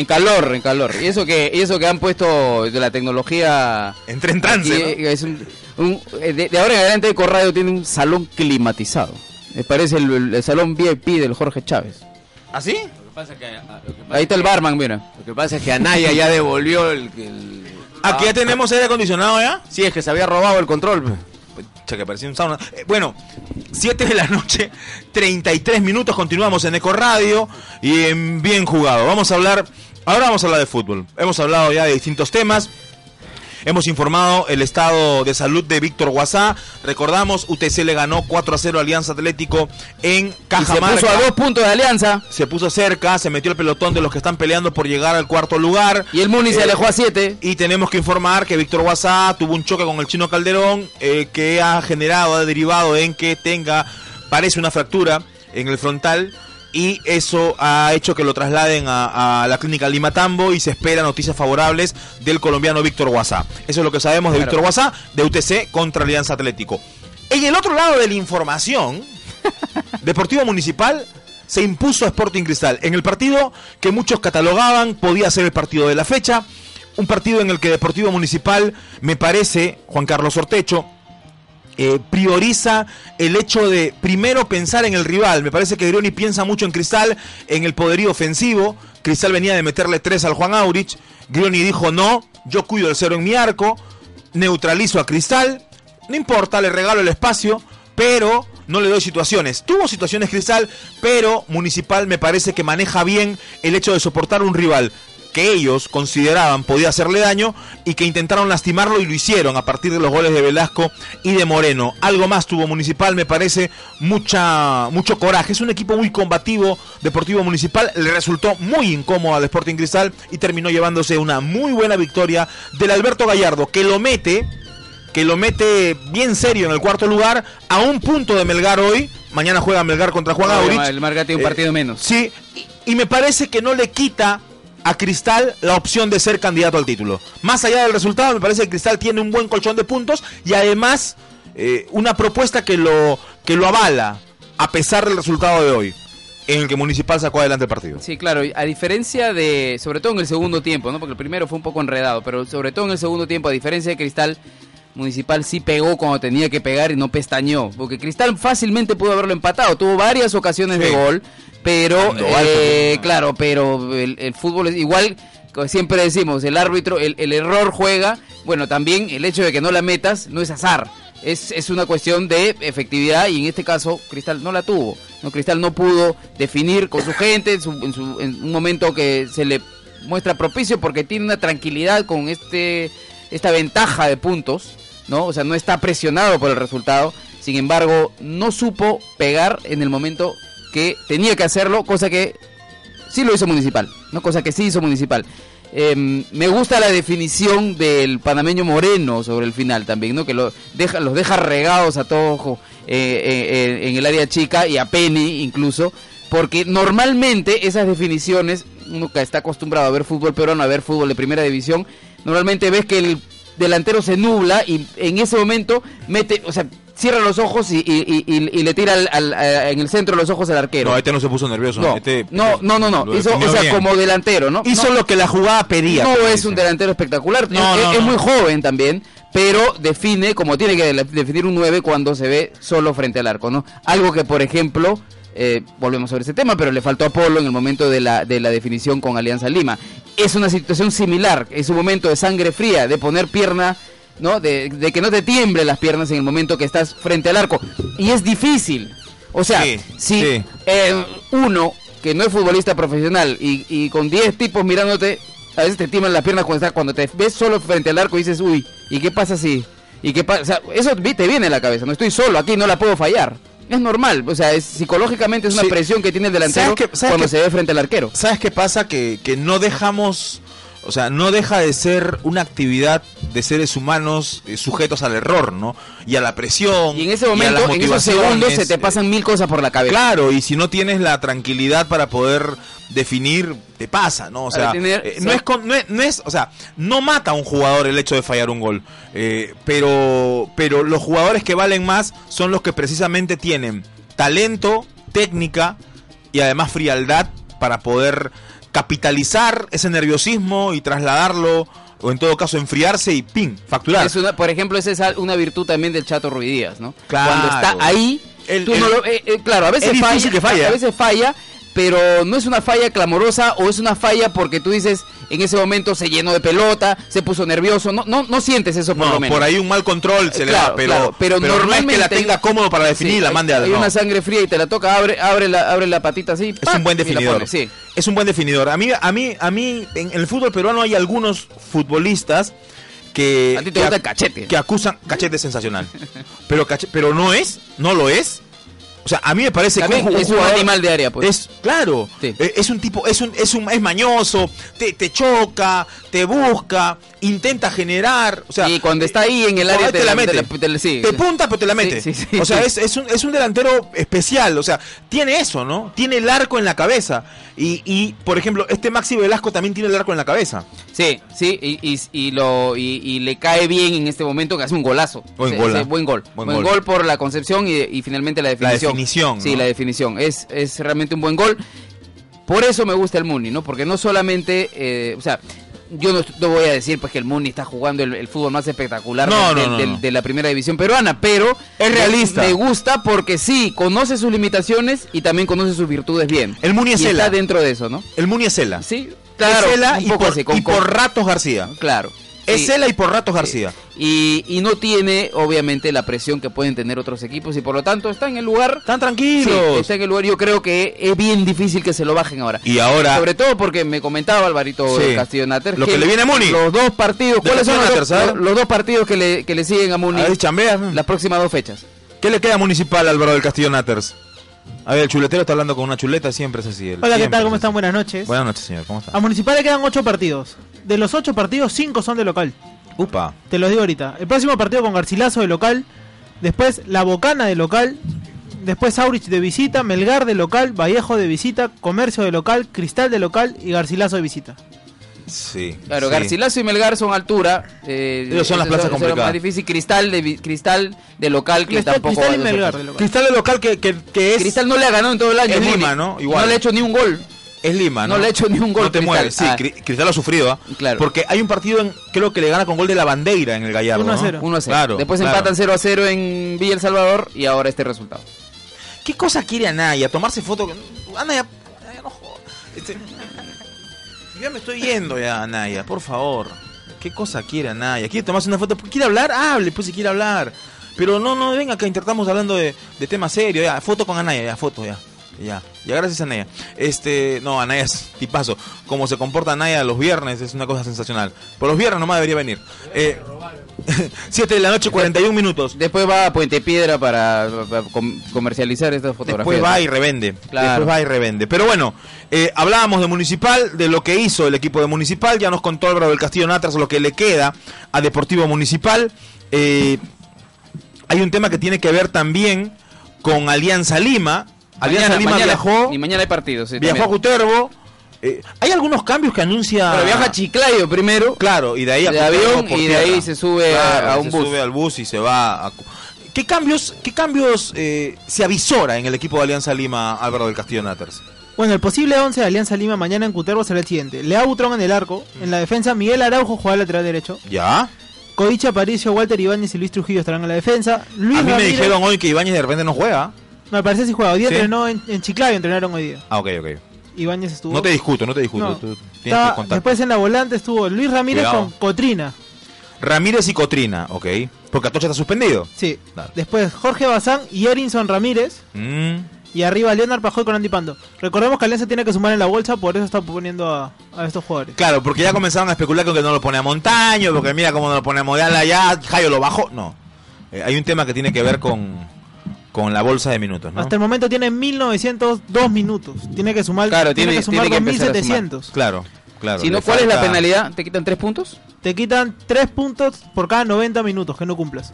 En calor, en calor. Y eso que, y eso que han puesto de la tecnología. entré en trance. aquí, ¿no? eh, es un- un- de, de ahora en adelante Eco Radio tiene un salón climatizado. Me parece el, el- el salón VIP del Jorge Chávez. ¿Así? Ahí está el barman, mira. Lo que pasa es que Anaya ya devolvió el... el- Aquí ya tenemos aire acondicionado ya. Sí, es que se había robado el control. Pucha, que parecía un sauna. Eh, bueno, 7 de la noche, 33 minutos, continuamos en Eco Radio y en Bien Jugado. Vamos a hablar, ahora vamos a hablar de fútbol. Hemos hablado ya de distintos temas. Hemos informado el estado de salud de Víctor Guasá. Recordamos, UTC le ganó 4 a 0 a Alianza Atlético en Y se Cajamarca. puso a dos puntos de alianza. Se puso cerca, se metió el pelotón de los que están peleando por llegar al cuarto lugar. Y el Muni se Eh, alejó a siete. Y tenemos que informar que Víctor Guasá tuvo un choque con el chino Calderón eh, que ha generado, ha derivado en que tenga, parece una fractura en el frontal y eso ha hecho que lo trasladen a, a la clínica Lima Tambo y se espera noticias favorables del colombiano Víctor Guasá. Eso es lo que sabemos de Claro. Víctor Guasá, de UTC contra Alianza Atlético. En el otro lado de la información, Deportivo Municipal se impuso a Sporting Cristal en el partido que muchos catalogaban podía ser el partido de la fecha. Un partido en el que Deportivo Municipal, me parece, Juan Carlos Ortecho, eh, prioriza el hecho de primero pensar en el rival. Me parece que Grioni piensa mucho en Cristal, en el poderío ofensivo. Cristal venía de meterle tres al Juan Aurich. Grioni dijo no, yo cuido el cero en mi arco, neutralizo a Cristal, no importa, le regalo el espacio, pero no le doy situaciones. Tuvo situaciones Cristal, pero Municipal me parece que maneja bien el hecho de soportar un rival que ellos consideraban podía hacerle daño y que intentaron lastimarlo y lo hicieron a partir de los goles de Velasco y de Moreno. Algo más tuvo Municipal, me parece mucha mucho coraje. Es un equipo muy combativo, Deportivo Municipal, le resultó muy incómodo al Sporting Cristal y terminó llevándose una muy buena victoria del Alberto Gallardo que lo mete que lo mete bien serio en el cuarto lugar a un punto de Melgar hoy. Mañana juega Melgar contra Juan Aurich. El Marga tiene un Eh, partido menos. Sí, y, y me parece que no le quita a Cristal la opción de ser candidato al título. Más allá del resultado, me parece que Cristal tiene un buen colchón de puntos y además eh, una propuesta que lo, que lo avala a pesar del resultado de hoy. en el que Municipal sacó adelante el partido. Sí, claro, a diferencia de, sobre todo en el segundo tiempo, ¿no? Porque el primero fue un poco enredado, pero sobre todo en el segundo tiempo, a diferencia de Cristal, Municipal sí pegó cuando tenía que pegar y no pestañó, porque Cristal fácilmente pudo haberlo empatado, tuvo varias ocasiones de gol, pero, eh, claro, pero el, el fútbol es igual, como siempre decimos, el árbitro, el, el error juega, bueno, también el hecho de que no la metas no es azar, es, es una cuestión de efectividad y en este caso Cristal no la tuvo. No, Cristal no pudo definir con su gente en, su- en su- en un momento que se le muestra propicio porque tiene una tranquilidad con este esta ventaja de puntos, ¿no? O sea, no está presionado por el resultado. Sin embargo, no supo pegar en el momento que tenía que hacerlo, cosa que sí lo hizo Municipal, ¿no? Cosa que sí hizo Municipal. Eh, me gusta la definición del panameño Moreno sobre el final también, ¿no? Que lo los deja regados a todos jo, eh, eh, eh, en el área chica y a Penny incluso, porque normalmente esas definiciones, que está acostumbrado a ver fútbol peruano, a ver fútbol de primera división, normalmente ves que el delantero se nubla y en ese momento mete, o sea, cierra los ojos y, y- y- y- y le tira al- al- a- en el centro de los ojos al arquero. No, este no se puso nervioso. No, este- no, no, no, no. Hizo, o sea, bien. como delantero, ¿no? Hizo No- lo que la jugada pedía. no es un delantero espectacular, No, es, es muy joven también, pero define como tiene que de- definir un 9 cuando se ve solo frente al arco, ¿no? Algo que, por ejemplo, eh, volvemos sobre ese tema, pero le faltó a Polo en el momento de la, de la definición con Alianza Lima. Es una situación similar, es un momento de sangre fría, de poner pierna, ¿no? De, de que no te tiemble las piernas en el momento que estás frente al arco. Y es difícil. O sea, Sí, si sí. eh, uno que no es futbolista profesional y, y con 10 tipos mirándote, a veces te tiemblan las piernas cuando, cuando te ves solo frente al arco y dices, uy, ¿y qué pasa si? ¿Y qué pasa? O sea, eso te viene a la cabeza, no estoy solo aquí, no la puedo fallar. Es normal, o sea, es, psicológicamente es una Sí. presión que tiene el delantero ¿Sabes qué- sabes cuando se ve frente al arquero. ¿Sabes qué pasa? Que, que no dejamos, o sea, no deja de ser una actividad de seres humanos eh, sujetos al error, ¿no? Y a la presión. Y en ese momento, en esos segundos, se te pasan mil cosas por la cabeza. Claro, y si no tienes la tranquilidad para poder definir, te pasa, ¿no? O sea, eh, no, es con- no, es, no es- o sea, no mata a un jugador el hecho de fallar un gol, eh, pero, pero los jugadores que valen más son los que precisamente tienen talento, técnica y además frialdad para poder capitalizar ese nerviosismo y trasladarlo, o en todo caso enfriarse y ¡ping! facturar. Es una, por ejemplo, esa es una virtud también del Chato Ruidías, ¿no? Claro. Cuando está ahí, El- tú el- no lo- eh, eh, claro, a veces es falla, que a veces falla, pero no es una falla clamorosa o es una falla porque tú dices en ese momento se llenó de pelota, se puso nervioso, no no no sientes eso por no, lo menos. por ahí un mal control se le Claro, da, pero, claro, pero no es que la tenga cómodo para definir Sí, la mande al Hay no. una sangre fría y te la toca, abre abre la abre la patita así, Es ¡pac! un buen definidor. pone, sí. Es un buen definidor. A mí, a mí, a mí, en el fútbol peruano hay algunos futbolistas que, A ti te que gusta ac- el cachete. que acusan cachete sensacional. pero cache- pero no es, no lo es. O sea, a mí me parece También que un, es un jugador- animal de área, pues. Es claro, Sí. eh, es un tipo, es un, es un, es mañoso, te, te choca, te busca, intenta generar, o sea, y cuando está ahí en el área te la mete. te la- la- punta, pero te la mete. Sí, sí, sí. o sea, es, es, un, es un delantero especial. O sea, tiene eso, ¿no? Tiene el arco en la cabeza. Y, y por ejemplo, este Maxi Velasco también tiene el arco en la cabeza. Sí, sí, y, y, y lo, y, le cae bien en este momento que hace un golazo. Buen gol, ¿ah? buen gol. Buen Buen, gol. gol. por la concepción y, finalmente la definición. definición, Sí, la definición. Es, es realmente un buen gol. Por eso me gusta el Muni, ¿no? Porque no solamente, eh, o sea, yo no, no voy a decir pues que el Muni está jugando el, el fútbol más espectacular No, de, no, no, de- no. de la primera división peruana, pero Es realista. Me, gusta porque sí, conoce sus limitaciones y también conoce sus virtudes bien. El Muni es y está dentro de eso, ¿no? El Muni es Cela. Sí, claro. es Cela y, por, así, con- y por ratos García. Claro. Es Sí. Cela y por ratos García. Y, y no tiene, obviamente, la presión que pueden tener otros equipos y por lo tanto está en el lugar. Están Sí, tranquilos. está en el lugar. Yo creo que es bien difícil que se lo bajen ahora. Y ahora, Sobre todo porque me comentaba Alvarito Sí. Castillo Nater Lo que le viene a Muni. Los dos partidos. ¿Cuáles son los, dos- Natter, ¿sabes? los- los dos partidos que le, que le siguen a Muni a ver, chambea. las próximas dos fechas? ¿Qué le queda a Municipal Álvaro del Castillo Natters? A ver, el chuletero está hablando con una chuleta, siempre es así. Hola, ¿qué tal? ¿Cómo están? Buenas noches. Buenas noches, señor. ¿Cómo está? A Municipal le quedan 8 partidos. De los 8 partidos, 5 son de local. Upa. Te los digo ahorita. El próximo partido con Garcilaso de local. Después La Bocana de local. Después Aurich de visita. Melgar de local. Vallejo de visita. Comercio de local. Cristal de local. Y Garcilaso de visita. Sí. Claro, sí. Garcilaso y Melgar son altura. Eh, Ellos son las plazas lo complicadas. más difícil. Cristal de, vi- Cristal de local que Cristal, tampoco Cristal y Melgar de local. Cristal de local que, que, que es, Cristal no le ha ganado en todo el año. Es. Lima, ¿no? Igual. No le ha hecho ni un gol. es Lima, ¿no? No le ha hecho ni un gol, No te Cristal. mueves. Sí, Ah. Cri- Cristal ha sufrido, ¿ah? Claro. Porque hay un partido, en, creo que le gana con gol de la bandera en el Gallardo. 1 a ¿no? 0. 1 a 0. Claro, Después claro. empatan 0 a 0 en Villa El Salvador y ahora este resultado. ¿Qué cosa quiere Anaya? ¿Tomarse foto? Anaya, Anaya, no jodas. Este, ya me estoy yendo ya, Anaya, por favor. ¿Qué cosa quiere Anaya? ¿Quiere tomarse una foto? ¿Quiere hablar? Hable, pues si quiere hablar. Pero no, no, venga acá, intentamos hablando de, de temas serios. Ya, foto con Anaya, ya, foto, ya. Ya, ya gracias Anaya. Este, no, Anaya es tipazo. Como se comporta Anaya los viernes es una cosa sensacional. Por los viernes nomás debería venir. Eh, 7 de la noche, 41 minutos. Después va a Puente Piedra para, para com- comercializar estas fotografías. Después va y revende. Claro. Después va y revende. Pero bueno, eh, hablábamos de Municipal, de lo que hizo el equipo de Municipal. Ya nos contó Álvaro del Castillo Natras lo que le queda a Deportivo Municipal. Eh, hay un tema que tiene que ver también con Alianza Lima. Alianza Mañana- Lima mañana- viajó, Y mañana hay partidos. sí, viajó a. Cutervo. Eh, hay algunos cambios que anuncia. Pero viaja a Chiclayo primero. Claro, y de ahí a de Cutervo avión por y de ahí se sube a- Claro, a, un se bus. sube al bus y se va a... ¿Qué cambios, qué cambios eh, se avisora en el equipo de Alianza Lima, Álvaro del Castillo Naters? Bueno, el posible 11 de Alianza Lima mañana en Cutervo será el siguiente. Lea Butrón en el arco. En la defensa, Miguel Araujo juega lateral derecho. ¿Ya? Codicha, Aparicio, Walter Ibáñez y Luis Trujillo estarán en la defensa. Luis a mí me dijeron hoy que Ibáñez de repente no juega. Me parece si juega. Hoy día ¿Sí? entrenó en, en Chiclayo, entrenaron hoy día. Ah, ok, ok. Ibáñez estuvo. No te discuto, no te discuto. No. Tú tienes Está- después en la volante estuvo Luis Ramírez Cuidado. con Cotrina. Ramírez y Cotrina, ok. Porque Atocha está suspendido. Sí. Después Jorge Bazán y Erinson Ramírez. Mm, Y arriba Leonard Pajoy con Andy Pando. Recordemos que Alianza tiene que sumar en la bolsa, por eso está poniendo a, a estos jugadores. Claro, porque ya comenzaron a especular con que no lo pone a Montaño, porque mira cómo no lo pone a Modala ya, Jayo lo bajó. No. Eh, hay un tema que tiene que ver con, con la bolsa de minutos, ¿no? Hasta el momento tiene 1902 minutos. Tiene que sumar, Claro, tiene, tiene- que sumar tiene que empezar a 2700. Claro, claro. Si no, ¿cuál es la penalidad? ¿Te quitan tres puntos? Te quitan 3 puntos por cada 90 minutos que no cumplas.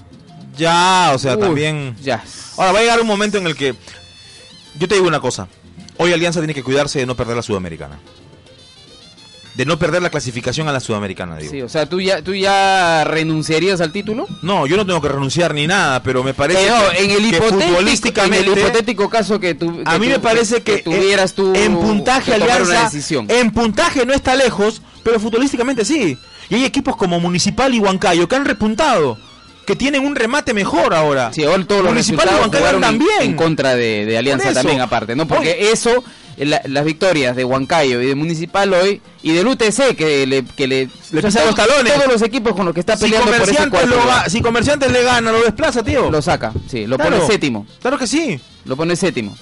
Ya, o sea, Uy, también... Ya. Ahora va a llegar un momento en el que... Yo te digo una cosa. Hoy Alianza tiene que cuidarse de no perder la Sudamericana. De no perder la clasificación a la Sudamericana, digo. Sí, o sea, ¿tú ya, ¿tú ya renunciarías al título? No, yo no tengo que renunciar ni nada, pero me parece Eh, que, en el, que hipotético, en futbolísticamente... el hipotético caso que tú A mí tú- me parece que, tuvieras tú en puntaje Alianza en puntaje no está lejos, pero futbolísticamente sí. Y hay equipos como Municipal y Huancayo que han repuntado, que tienen un remate mejor ahora. Sí, ahora todos los Municipal y Huancayo jugaron en, contra de, de Alianza también aparte, ¿no? Porque eso, la- las victorias de Huancayo y de Municipal hoy y del UTC que le que le, Le los talones. Todos los equipos con los que está Si peleando por ese cuarto lo si comerciantes le gana, lo desplaza, tío. lo saca, sí, lo Claro. pone séptimo, Claro que sí. lo pone séptimo.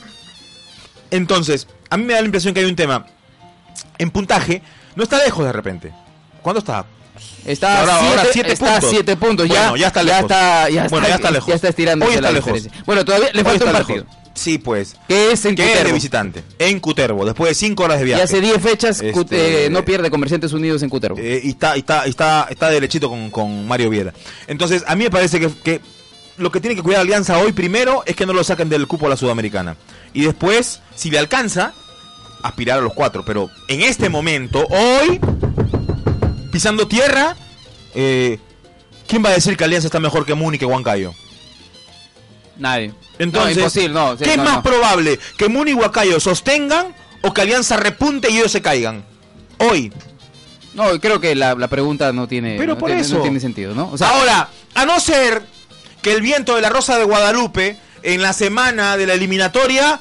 Entonces, a mí me da la impresión que hay un tema. En puntaje, no está lejos de repente. ¿Cuándo está? Está, Ahora- a ahora siete, está a puntos. siete puntos. Bueno, ya, ya está ya lejos. está, ya Bueno, está, ya está lejos. Ya está estirando Hoy está la lejos. diferencia. Bueno, todavía le falta un partido. lejos. Sí, pues. Que es en Que es de Cutervo. visitante. En Cutervo, después de 5 horas de Y viaje. hace 10 fechas Este, eh, no pierde Comerciantes Unidos en Cutervo. Eh, y está, y está, y está, está derechito con, con Mario Viera. Entonces, a mí me parece que, que lo que tiene que cuidar Alianza hoy primero es que no lo saquen del cupo a la Sudamericana. Y después, si le alcanza, aspirar a los cuatro. Pero en este momento, hoy, pisando tierra, eh, ¿quién va a decir que Alianza está mejor que Muni que Huancayo? Nadie. Entonces, no, imposible, no. sí, ¿qué es más probable? ¿Que Muni y Huancayo sostengan o que Alianza repunte y ellos se caigan? Hoy. No, creo que la, la pregunta no tiene, Pero por tiene- eso. no tiene sentido, ¿no? O sea, Ahora, a no ser que el viento de la Rosa de Guadalupe en la semana de la eliminatoria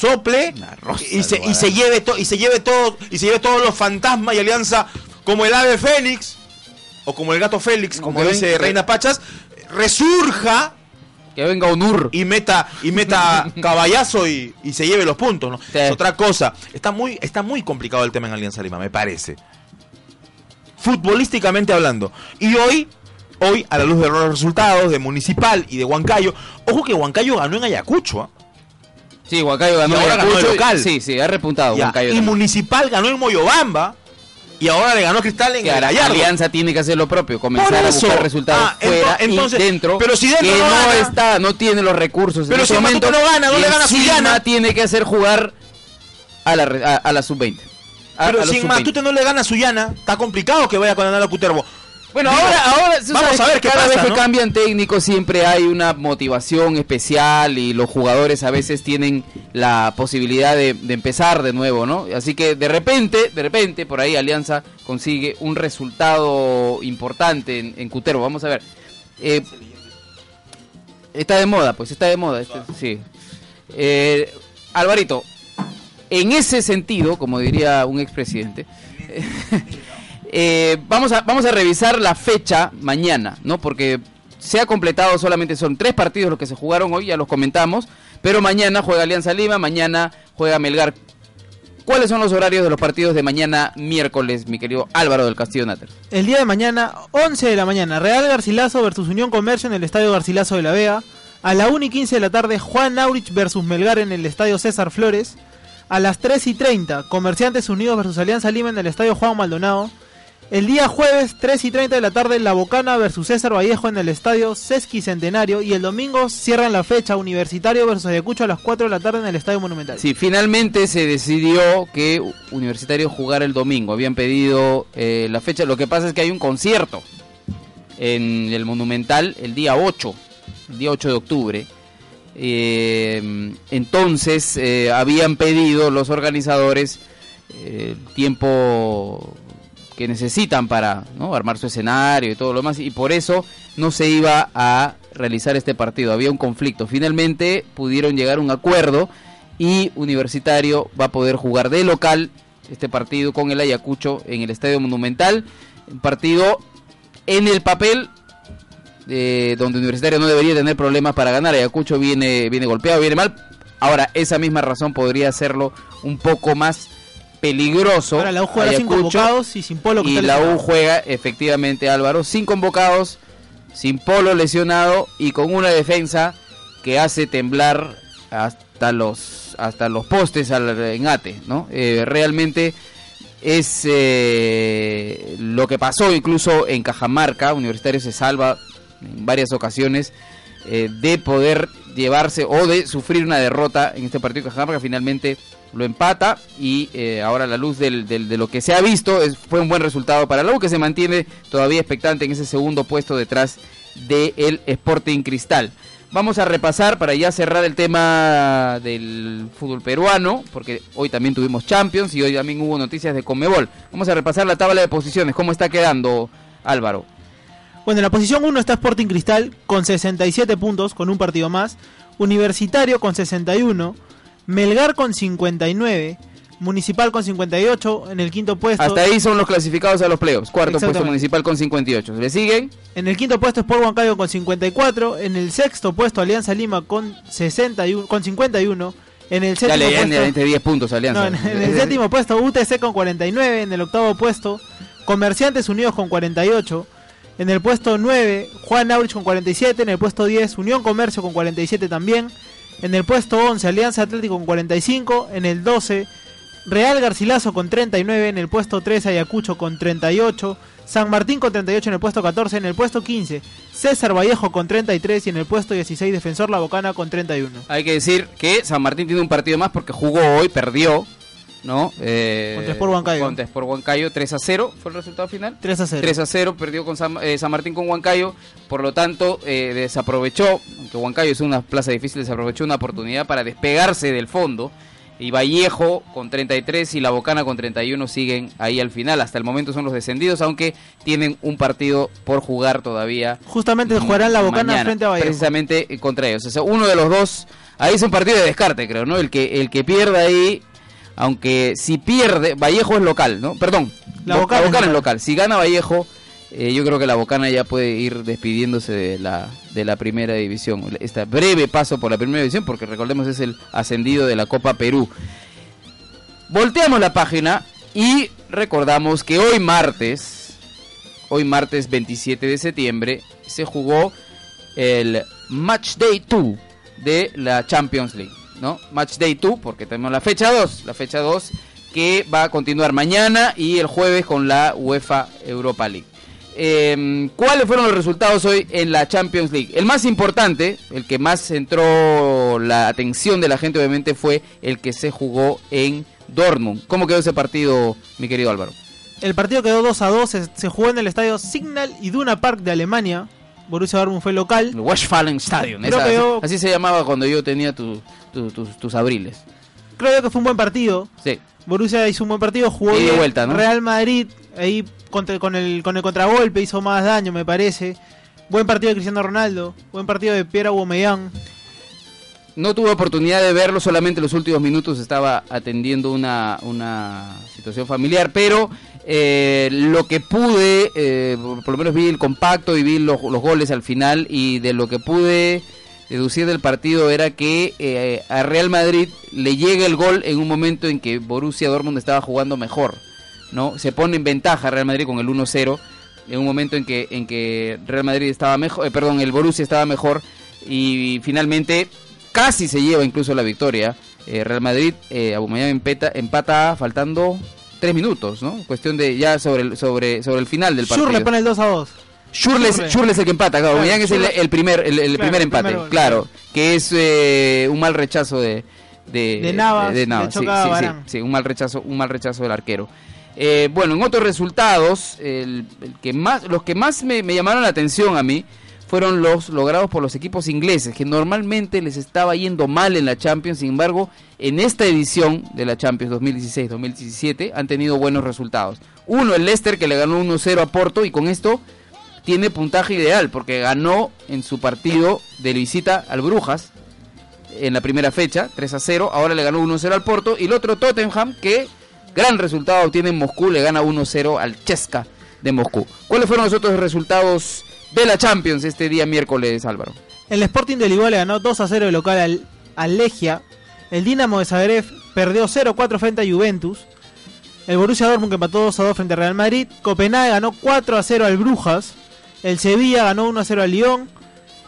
sople y se, y se lleve to- y se lleve todo y se lleve todos los fantasmas y alianza como el ave fénix o como el gato félix como dice Reina Pachas resurja que venga Onur. y meta y meta caballazo y, y se lleve los puntos, ¿no? Sí. Es otra cosa. Está muy, está muy complicado el tema en Alianza Lima, me parece. Futbolísticamente hablando. Y hoy, hoy, a la luz de los resultados de Municipal y de Huancayo, ojo que Huancayo ganó en Ayacucho, ¿ah? Sí, Huancayo ganó Y ahora ganó Ayacucho. local. Sí, sí, ha repuntado Ya, Huancayo. y también. Municipal ganó en Moyobamba y ahora le ganó a Cristal en el la. Alianza tiene que hacer lo propio, comenzar a buscar resultados Ah, ento- fuera entonces, y dentro. pero si dentro que no gana. está, no tiene los recursos. Pero en si momento, no gana, no le gana a Sullana. tiene que hacer jugar a la, a, a la sub-20. a, Pero a si en sub-20. Matute no le gana a Suyana, está complicado que vaya con Analo Cuterbo. Bueno, Digo, ahora, ahora vamos a ver que qué cada pasa, vez que ¿no? cambian técnicos siempre hay una motivación especial y los jugadores a veces tienen la posibilidad de, de empezar de nuevo, ¿no? Así que de repente, de repente, por ahí Alianza consigue un resultado importante en, en Cuterbo. Vamos a ver. Eh, está de moda, pues está de moda. este- sí. Eh, Alvarito, en ese sentido, como diría un expresidente, eh, vamos, a, vamos a revisar la fecha mañana, ¿no? Porque se ha completado solamente, son tres partidos los que se jugaron hoy, ya los comentamos, pero mañana juega Alianza Lima, mañana juega Melgar. ¿Cuáles son los horarios de los partidos de mañana miércoles, mi querido Álvaro del Castillo Natter? El día de mañana, 11 de la mañana, Real Garcilaso versus Unión Comercio en el Estadio Garcilaso de la Vega. A la 1 y 15 de la tarde, Juan Aurich versus Melgar en el Estadio César Flores. A las 3 y 30, Comerciantes Unidos versus Alianza Lima en el Estadio Juan Maldonado. El día jueves, 3 y 30 de la tarde, La Bocana versus César Vallejo en el Estadio Sesqui Centenario. Y el domingo cierran la fecha, Universitario versus Ayacucho a las 4 de la tarde en el Estadio Monumental. Sí, finalmente se decidió que Universitario jugara el domingo. Habían pedido eh, la fecha. Lo que pasa es que hay un concierto en el Monumental el día 8, el día 8 de octubre. Eh, entonces eh, habían pedido los organizadores tiempo que necesitan para armar su escenario y todo lo demás y por eso no se iba a realizar este partido había un conflicto finalmente pudieron llegar a un acuerdo y Universitario va a poder jugar de local este partido con el Ayacucho en el Estadio Monumental un partido en el papel eh, donde Universitario no debería tener problemas para ganar. Ayacucho viene, viene golpeado, viene mal. Ahora, esa misma razón podría hacerlo un poco más peligroso. Ahora la U juega sin convocados y sin Polo que y la U juega efectivamente, Álvaro, sin convocados, sin Polo lesionado y con una defensa que hace temblar hasta los hasta los postes al engate, ¿no? Eh, realmente es eh, lo que pasó incluso en Cajamarca, Universitario se salva en varias ocasiones eh, de poder llevarse o de sufrir una derrota en este partido de Cajamarca, finalmente lo empata y eh, ahora a la luz de lo que se ha visto fue un buen resultado para la que se mantiene todavía expectante en ese segundo puesto detrás del Sporting Cristal. Vamos a repasar para ya cerrar el tema del fútbol peruano, porque hoy también tuvimos Champions y hoy también hubo noticias de Conmebol. Vamos a repasar la tabla de posiciones, cómo está quedando Álvaro. Bueno, en la posición 1 está Sporting Cristal con 67 puntos, con un partido más. Universitario con 61. Melgar con 59. Municipal con 58. En el quinto puesto. Hasta ahí son los clasificados a los playoffs. Cuarto puesto municipal con 58. ¿Le siguen? En el quinto puesto Sport Huancayo con 54. En el sexto puesto Alianza Lima con 61, con 51. En el séptimo le puesto, gané 10 puntos Alianza. No, en, en el séptimo puesto UTC con 49. En el octavo puesto Comerciantes Unidos con 48. En el puesto 9 Juan Aurich con 47. En el puesto 10 Unión Comercio con 47 también. En el puesto 11 Alianza Atlético con 45. En el 12 Real Garcilaso con 39. En el puesto 13 Ayacucho con 38. San Martín con 38 en el puesto 14. En el puesto 15 César Vallejo con 33. Y en el puesto 16 Defensor La Bocana con 31. Hay que decir que San Martín tiene un partido más porque jugó hoy, perdió. ¿No? Eh, Contra Sport Huancayo. Contra Sport Huancayo, 3 a 0 fue el resultado final. 3 a 0. 3 a 0, perdió con San, eh, San Martín con Huancayo, por lo tanto eh, desaprovechó, aunque Huancayo es una plaza difícil, desaprovechó una oportunidad para despegarse del fondo. Y Vallejo con 33 y La Bocana con 31 siguen ahí al final. Hasta el momento son los descendidos, aunque tienen un partido por jugar todavía. Justamente jugarán La Bocana mañana, frente a Vallejo. Precisamente eh, contra ellos. O sea, uno de los dos, ahí es un partido de descarte, creo, ¿no? El que, el que pierda ahí, aunque si pierde, Vallejo es local, ¿no? Perdón, La Bo- Bocana es local. Si gana Vallejo, eh, yo creo que la Bocana ya puede ir despidiéndose de la, de la primera división. Este breve paso por la primera división, porque recordemos es el ascendido de la Copa Perú. Volteamos la página y recordamos que hoy martes, hoy martes 27 de septiembre, se jugó el Match Day 2 de la Champions League, ¿no? Match Day 2 porque tenemos la fecha 2, la fecha 2 que va a continuar mañana y el jueves con la UEFA Europa League. Eh, ¿Cuáles fueron los resultados hoy en la Champions League? El más importante, el que más centró la atención de la gente obviamente fue el que se jugó en Dortmund. ¿Cómo quedó ese partido, mi querido Álvaro? El partido quedó 2 a 2, se, se jugó en el estadio Signal Iduna Park de Alemania. Borussia Dortmund fue local. Westfalen Stadium. Esa- yo- Así se llamaba cuando yo tenía tu- tu- tus- tus abriles. Creo yo que fue un buen partido. Sí. Borussia hizo un buen partido, jugó Y de vuelta, ¿no? Real Madrid ahí contra- con el con el contragolpe hizo más daño, me parece. Buen partido de Cristiano Ronaldo, buen partido de Pierre Aubameyang. No tuve oportunidad de verlo, solamente los últimos minutos estaba atendiendo una, una situación familiar, pero eh, lo que pude, eh, por lo menos vi el compacto y vi los, los goles al final y de lo que pude deducir del partido era que eh, a Real Madrid le llega el gol en un momento en que Borussia Dortmund estaba jugando mejor, ¿no? Se pone en ventaja Real Madrid con el 1-0 en un momento en que en que Real Madrid estaba mejor, perdón, el Borussia estaba mejor y finalmente casi se lleva incluso la victoria. Eh, Real Madrid, eh, Aubameyang empata, empata faltando tres minutos, ¿no? Cuestión de ya sobre el, sobre sobre el final del partido. Schur le pone el 2 a 2. Schürrle es, es el que empata, claro. Aubameyang es el, primer el, el Claro, primer empate, claro, que es eh, un mal rechazo de de, De Navas, de Navas, sí, sí, sí, un mal rechazo, un mal rechazo del arquero. Eh, bueno, en otros resultados, el, el que más, los que más me, me llamaron la atención a mí fueron los logrados por los equipos ingleses, que normalmente les estaba yendo mal en la Champions, sin embargo, en esta edición de la Champions 2016-2017 han tenido buenos resultados. Uno, el Leicester, que le ganó 1-0 a Porto, y con esto tiene puntaje ideal, porque ganó en su partido de visita al Brujas, en la primera fecha, 3 a 0. Ahora le ganó 1-0 al Porto. Y el otro Tottenham, que gran resultado obtiene en Moscú, le gana 1-0 al Chesca de Moscú. ¿Cuáles fueron los otros resultados de la Champions este día miércoles, Álvaro? El Sporting de Lisboa le ganó 2 a 0 de local al, Legia. El Dinamo de Zagreb perdió 0-4 frente a Juventus. El Borussia Dortmund que empató 2 a 2 frente a Real Madrid. Copenhague ganó 4 a 0 al Brujas. El Sevilla ganó 1 a 0 al Lyon.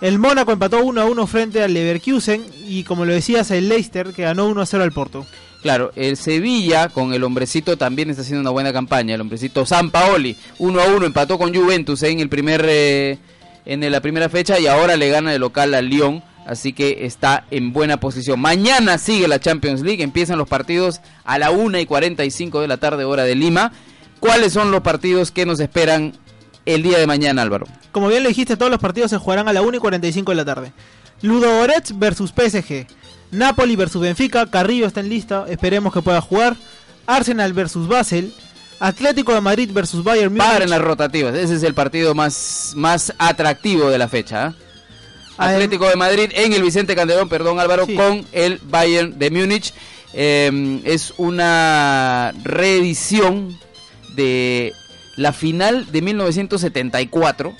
El Mónaco empató 1 a 1 frente al Leverkusen. Y como lo decías, el Leicester que ganó 1 a 0 al Porto. Claro, el Sevilla con el hombrecito también está haciendo una buena campaña. El hombrecito San Paoli, 1 a 1, empató con Juventus en el primer eh, en la primera fecha y ahora le gana de local al Lyon. Así que está en buena posición. Mañana sigue la Champions League. Empiezan los partidos a la 1 y 45 de la tarde, hora de Lima. ¿Cuáles son los partidos que nos esperan el día de mañana, Álvaro? Como bien lo dijiste, todos los partidos se jugarán a la 1 y 45 de la tarde. Ludo Goretz versus PSG. Napoli versus Benfica. Carrillo está en lista. Esperemos que pueda jugar. Arsenal versus Basel. Atlético de Madrid versus Bayern Múnich. Paren las rotativas. Ese es el partido más, más atractivo de la fecha. ¿ah? Atlético de Madrid en el Vicente Calderón, perdón Álvaro, Sí. con el Bayern de Múnich. Eh, es una reedición de la final de 1974,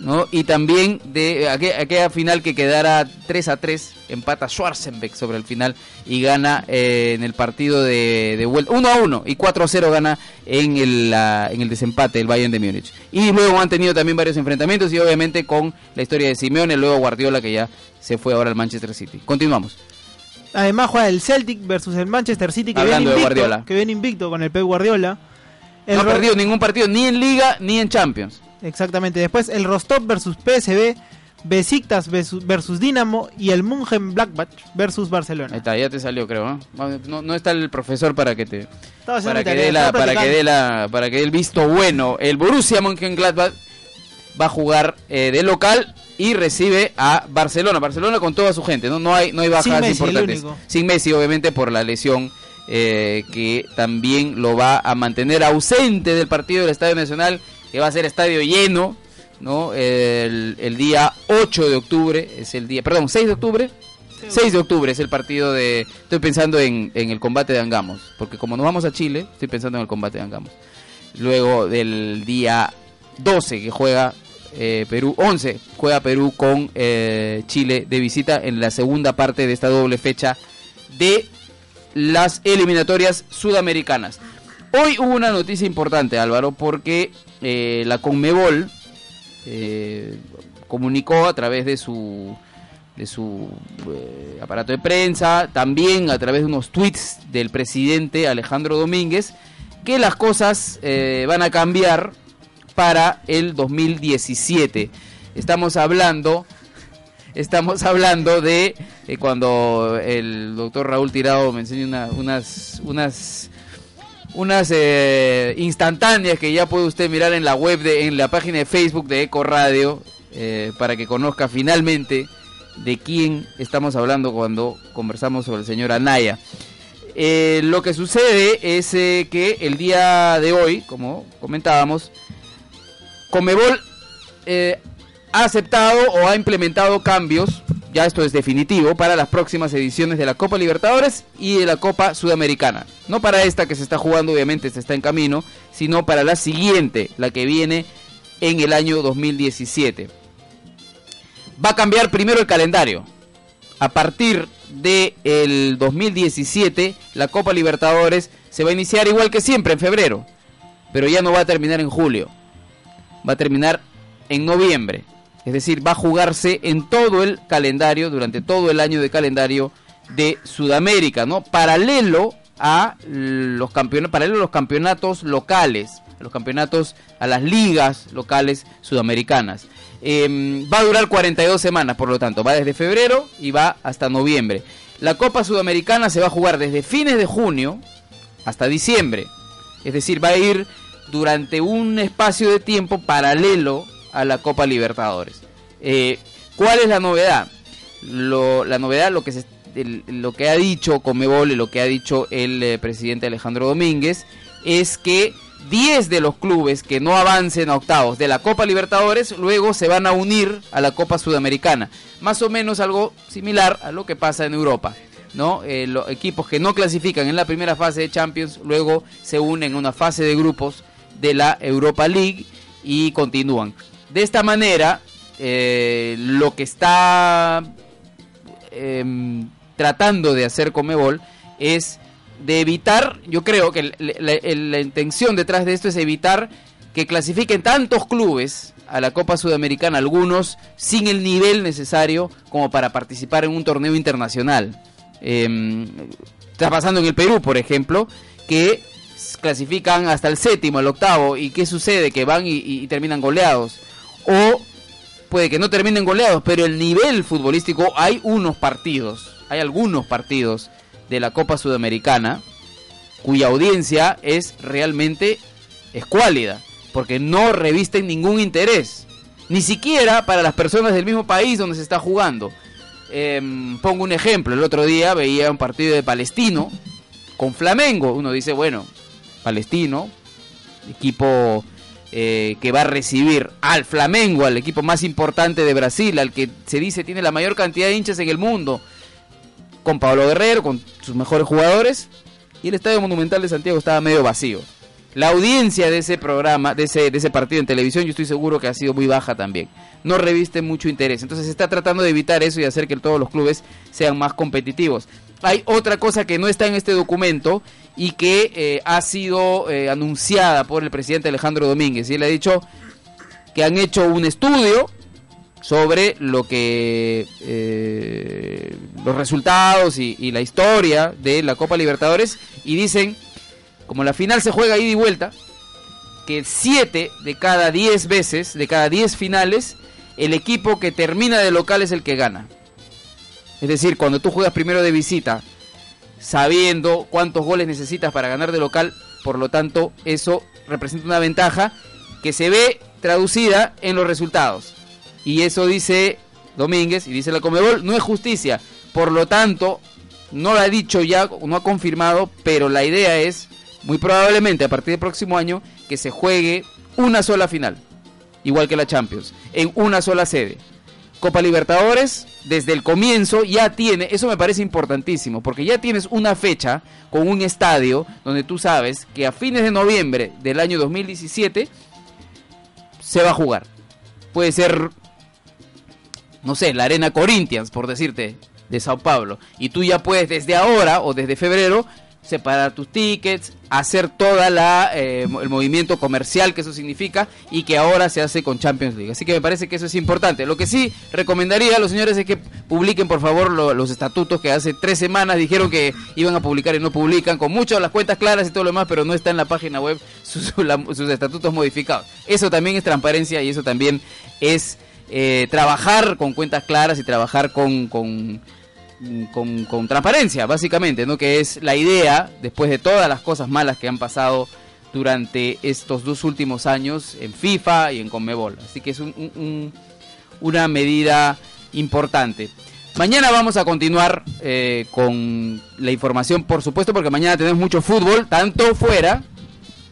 ¿no? Y también de aqu- aquella final que quedara 3 a 3, empata Schwarzenbeck sobre el final y gana eh, en el partido de, de vuelta 1 a 1 y 4 a 0 gana en el, la- en el desempate el Bayern de Múnich. Y luego han tenido también varios enfrentamientos y obviamente con la historia de Simeone, luego Guardiola que ya se fue ahora al Manchester City. Continuamos. Además juega el Celtic versus el Manchester City que Hablando de viene invicto, Guardiola. que viene invicto con el Pep Guardiola. El no ha perdido ningún partido ni en Liga ni en Champions. Exactamente. Después el Rostov versus PSV, Besiktas versus, versus Dinamo y el München Blackbach versus Ahí Barcelona. está, ya te salió creo. ¿eh? No, no está el profesor para que te para que dé la para que dé la para que dé el visto bueno. El Borussia Mönchengladbach va a jugar eh, de local y recibe a Barcelona. Barcelona con toda su gente, no no hay no hay bajas Sin Messi, el importantes. Sin Messi obviamente por la lesión eh, que también lo va a mantener ausente del partido del Estadio Nacional, que va a ser estadio lleno, ¿no? El, el día 8 de octubre es el día, perdón, 6 de octubre. 6 de octubre es el partido de... Estoy pensando en, en el combate de Angamos, porque como nos vamos a Chile, estoy pensando en el combate de Angamos. Luego del día 12 que juega eh, Perú, 11 juega Perú con eh, Chile de visita en la segunda parte de esta doble fecha de las eliminatorias sudamericanas. Hoy hubo una noticia importante, Álvaro, porque eh, la Conmebol eh, comunicó a través de su de su eh, aparato de prensa, también a través de unos tweets del presidente Alejandro Domínguez, que las cosas eh, van a cambiar para el 2017. Estamos hablando estamos hablando de cuando el doctor Raúl Tirado me enseña una- unas unas unas eh, instantáneas que ya puede usted mirar en la web de en la página de Facebook de Eco Radio eh, para que conozca finalmente de quién estamos hablando cuando conversamos sobre el señor Anaya. Eh, lo que sucede es que el día de hoy, como comentábamos, Comebol ha aceptado o ha implementado cambios, ya esto es definitivo, para las próximas ediciones de la Copa Libertadores y de la Copa Sudamericana. No para esta que se está jugando, obviamente, se está en camino, sino para la siguiente, la que viene en el año 2017. Va a cambiar primero el calendario. A partir del 2017, la Copa Libertadores se va a iniciar igual que siempre, en febrero. Pero ya no va a terminar en julio. Va a terminar en noviembre. Es decir, va a jugarse en todo el calendario, durante todo el año de calendario de Sudamérica, ¿no? Paralelo a los campeonatos, paralelo a los campeonatos locales, a los campeonatos, a las ligas locales sudamericanas. Eh, va a durar 42 semanas, por lo tanto, va desde febrero y va hasta noviembre. La Copa Sudamericana se va a jugar desde fines de junio hasta diciembre. Es decir, va a ir durante un espacio de tiempo paralelo a la Copa Libertadores. Eh, ¿Cuál es la novedad? Lo- la novedad, lo que, se- lo que ha dicho Comebol y lo que ha dicho el eh, presidente Alejandro Domínguez, es que 10 de los clubes que no avancen a octavos de la Copa Libertadores luego se van a unir a la Copa Sudamericana. Más o menos algo similar a lo que pasa en Europa. ¿no? Eh, los equipos que no clasifican en la primera fase de Champions luego se unen en una fase de grupos de la Europa League y continúan. De esta manera, eh, lo que está em, tratando de hacer Comebol es de evitar, yo creo que la, intención detrás de esto es evitar que clasifiquen tantos clubes a la Copa Sudamericana, algunos sin el nivel necesario como para participar en un torneo internacional. Em, está pasando en el Perú, por ejemplo, que clasifican hasta el séptimo, el octavo, y ¿qué sucede? Que van y- y terminan goleados. O puede que no terminen goleados, pero el nivel futbolístico, hay unos partidos, hay algunos partidos de la Copa Sudamericana cuya audiencia es realmente escuálida, porque no revisten ningún interés, ni siquiera para las personas del mismo país donde se está jugando. Em, pongo un ejemplo, el otro día veía un partido de Palestino con Flamengo, uno dice, bueno, Palestino, equipo eh, que va a recibir al Flamengo, al equipo más importante de Brasil, al que se dice tiene la mayor cantidad de hinchas en el mundo, con Pablo Guerrero, con sus mejores jugadores, y el Estadio Monumental de Santiago estaba medio vacío. La audiencia de ese programa, de ese, de ese partido en televisión, yo estoy seguro que ha sido muy baja también. No reviste mucho interés. Entonces se está tratando de evitar eso y hacer que todos los clubes sean más competitivos. Hay otra cosa que no está en este documento y que eh, ha sido eh, anunciada por el presidente Alejandro Domínguez. Y él ha dicho que han hecho un estudio sobre lo que eh, los resultados y, y la historia de la Copa Libertadores y dicen como la final se juega ida y vuelta que 7 de cada 10 veces de cada 10 finales el equipo que termina de local es el que gana es decir cuando tú juegas primero de visita sabiendo cuántos goles necesitas para ganar de local por lo tanto eso representa una ventaja que se ve traducida en los resultados y eso dice Domínguez y dice la Comebol, no es justicia. Por lo tanto, no lo ha dicho ya, no ha confirmado, pero la idea es, muy probablemente a partir del próximo año, que se juegue una sola final, igual que la Champions, en una sola sede. Copa Libertadores, desde el comienzo ya tiene, eso me parece importantísimo, porque ya tienes una fecha con un estadio donde tú sabes que a fines de noviembre del año 2017 se va a jugar. Puede ser no sé, la Arena Corinthians, por decirte, de Sao Paulo. Y tú ya puedes desde ahora o desde febrero separar tus tickets, hacer toda la eh, el movimiento comercial que eso significa y que ahora se hace con Champions League. Así que me parece que eso es importante. Lo que sí recomendaría a los señores es que publiquen por favor lo- los estatutos que hace tres semanas dijeron que iban a publicar y no publican, con muchas las cuentas claras y todo lo demás, pero no está en la página web sus estatutos modificados. Eso también es transparencia y eso también es eh, trabajar con cuentas claras y trabajar con, con, con- con transparencia, básicamente, ¿no? Que es la idea, después de todas las cosas malas que han pasado durante estos dos últimos años en FIFA y en Conmebol. Así que es un- un- una medida importante. Mañana vamos a continuar eh, con la información, por supuesto, porque mañana tenemos mucho fútbol, tanto fuera,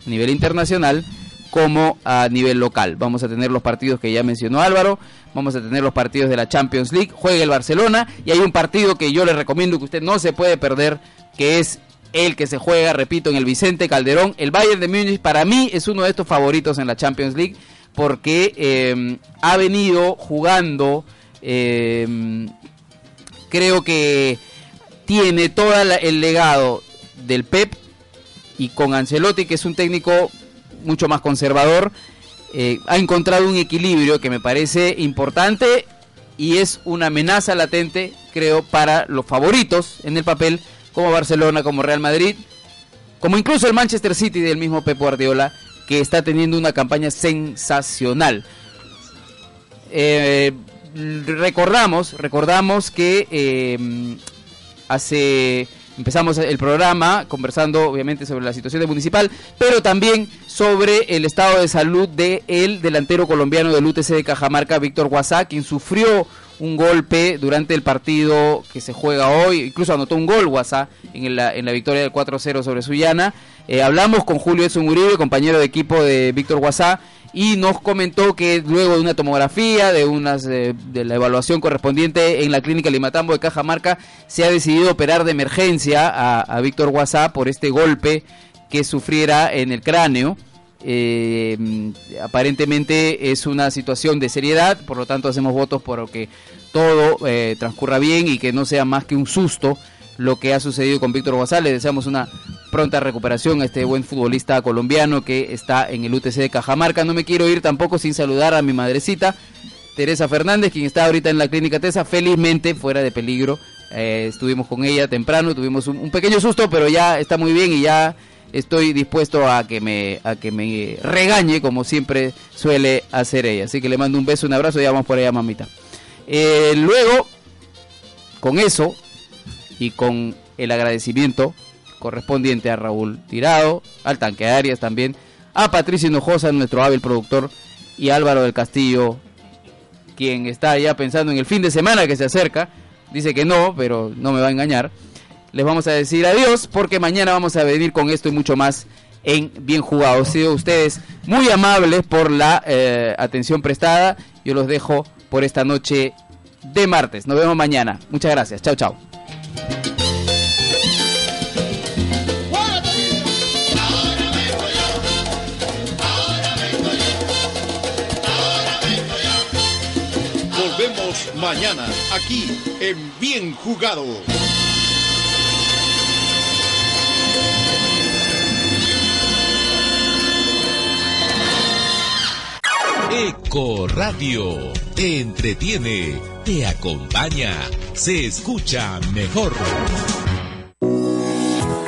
a nivel internacional, como a nivel local. Vamos a tener los partidos que ya mencionó Álvaro, vamos a tener los partidos de la Champions League, juega el Barcelona y hay un partido que yo le recomiendo que usted no se puede perder, que es el que se juega, repito, en el Vicente Calderón. El Bayern de Múnich para mí es uno de estos favoritos en la Champions League porque eh, ha venido jugando, eh, creo que tiene todo el legado del Pep y con Ancelotti, que es un técnico mucho más conservador, eh, ha encontrado un equilibrio que me parece importante y es una amenaza latente, creo, para los favoritos en el papel, como Barcelona, como Real Madrid, como incluso el Manchester City del mismo Pep Guardiola, que está teniendo una campaña sensacional. Eh, recordamos, recordamos que eh, hace empezamos el programa conversando obviamente sobre la situación del municipal, pero también sobre el estado de salud de el delantero colombiano del UTC de Cajamarca, Víctor Guasá, quien sufrió un golpe durante el partido que se juega hoy, incluso anotó un gol Guasá en la, en la victoria del 4-0 sobre Sullana. Eh, hablamos con Julio Edson Uribe, compañero de equipo de Víctor Guasá, y nos comentó que luego de una tomografía, de unas de la evaluación correspondiente en la clínica Limatambo de Cajamarca, se ha decidido operar de emergencia a, a Víctor Guasá por este golpe que sufriera en el cráneo. Eh, aparentemente es una situación de seriedad, por lo tanto hacemos votos por que todo eh, transcurra bien y que no sea más que un susto lo que ha sucedido con Víctor Guasá. Le deseamos una pronta recuperación a este buen futbolista colombiano que está en el UTC de Cajamarca. No me quiero ir tampoco sin saludar a mi madrecita, Teresa Fernández, quien está ahorita en la clínica TESA, felizmente fuera de peligro. Eh, estuvimos con ella temprano, tuvimos un, pequeño susto, pero ya está muy bien y ya estoy dispuesto a que me a que me regañe como siempre suele hacer ella. Así que le mando un beso, un abrazo y vamos por allá, mamita. Eh, luego, con eso y con el agradecimiento correspondiente a Raúl Tirado, al Tanque Arias también, a Patricio Hinojosa, nuestro hábil productor, y Álvaro del Castillo, quien está ya pensando en el fin de semana que se acerca. Dice que no, pero no me va a engañar. Les vamos a decir adiós porque mañana vamos a venir con esto y mucho más en Bien Jugado. Sido ustedes muy amables por la eh, atención prestada. Yo los dejo por esta noche de martes. Nos vemos mañana. Muchas gracias. Chao, chao. Volvemos mañana aquí en Bien Jugado. Eco Radio te entretiene, te acompaña, se escucha mejor.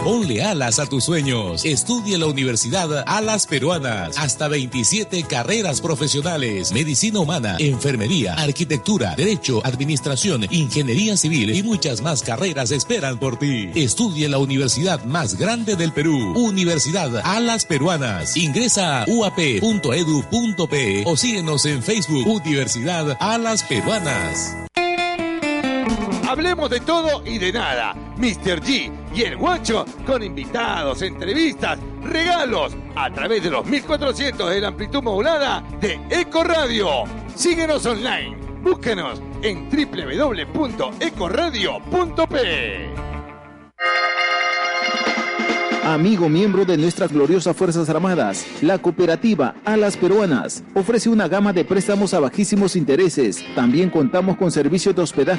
Ponle alas a tus sueños. Estudia en la Universidad Alas Peruanas. Hasta 27 carreras profesionales. Medicina humana, enfermería, arquitectura, derecho, administración, ingeniería civil y muchas más carreras esperan por ti. Estudia en la universidad más grande del Perú. Universidad Alas Peruanas. Ingresa a uap.edu.pe o síguenos en Facebook Universidad Alas Peruanas. Hablemos de todo y de nada. Mr. G y el guacho con invitados, entrevistas, regalos a través de los 1400 de la amplitud modulada de Eco Radio. Síguenos online. Búsquenos en www.ecoradio.p. Amigo miembro de nuestras gloriosas Fuerzas Armadas, la cooperativa Alas Peruanas ofrece una gama de préstamos a bajísimos intereses. También contamos con servicios de hospedaje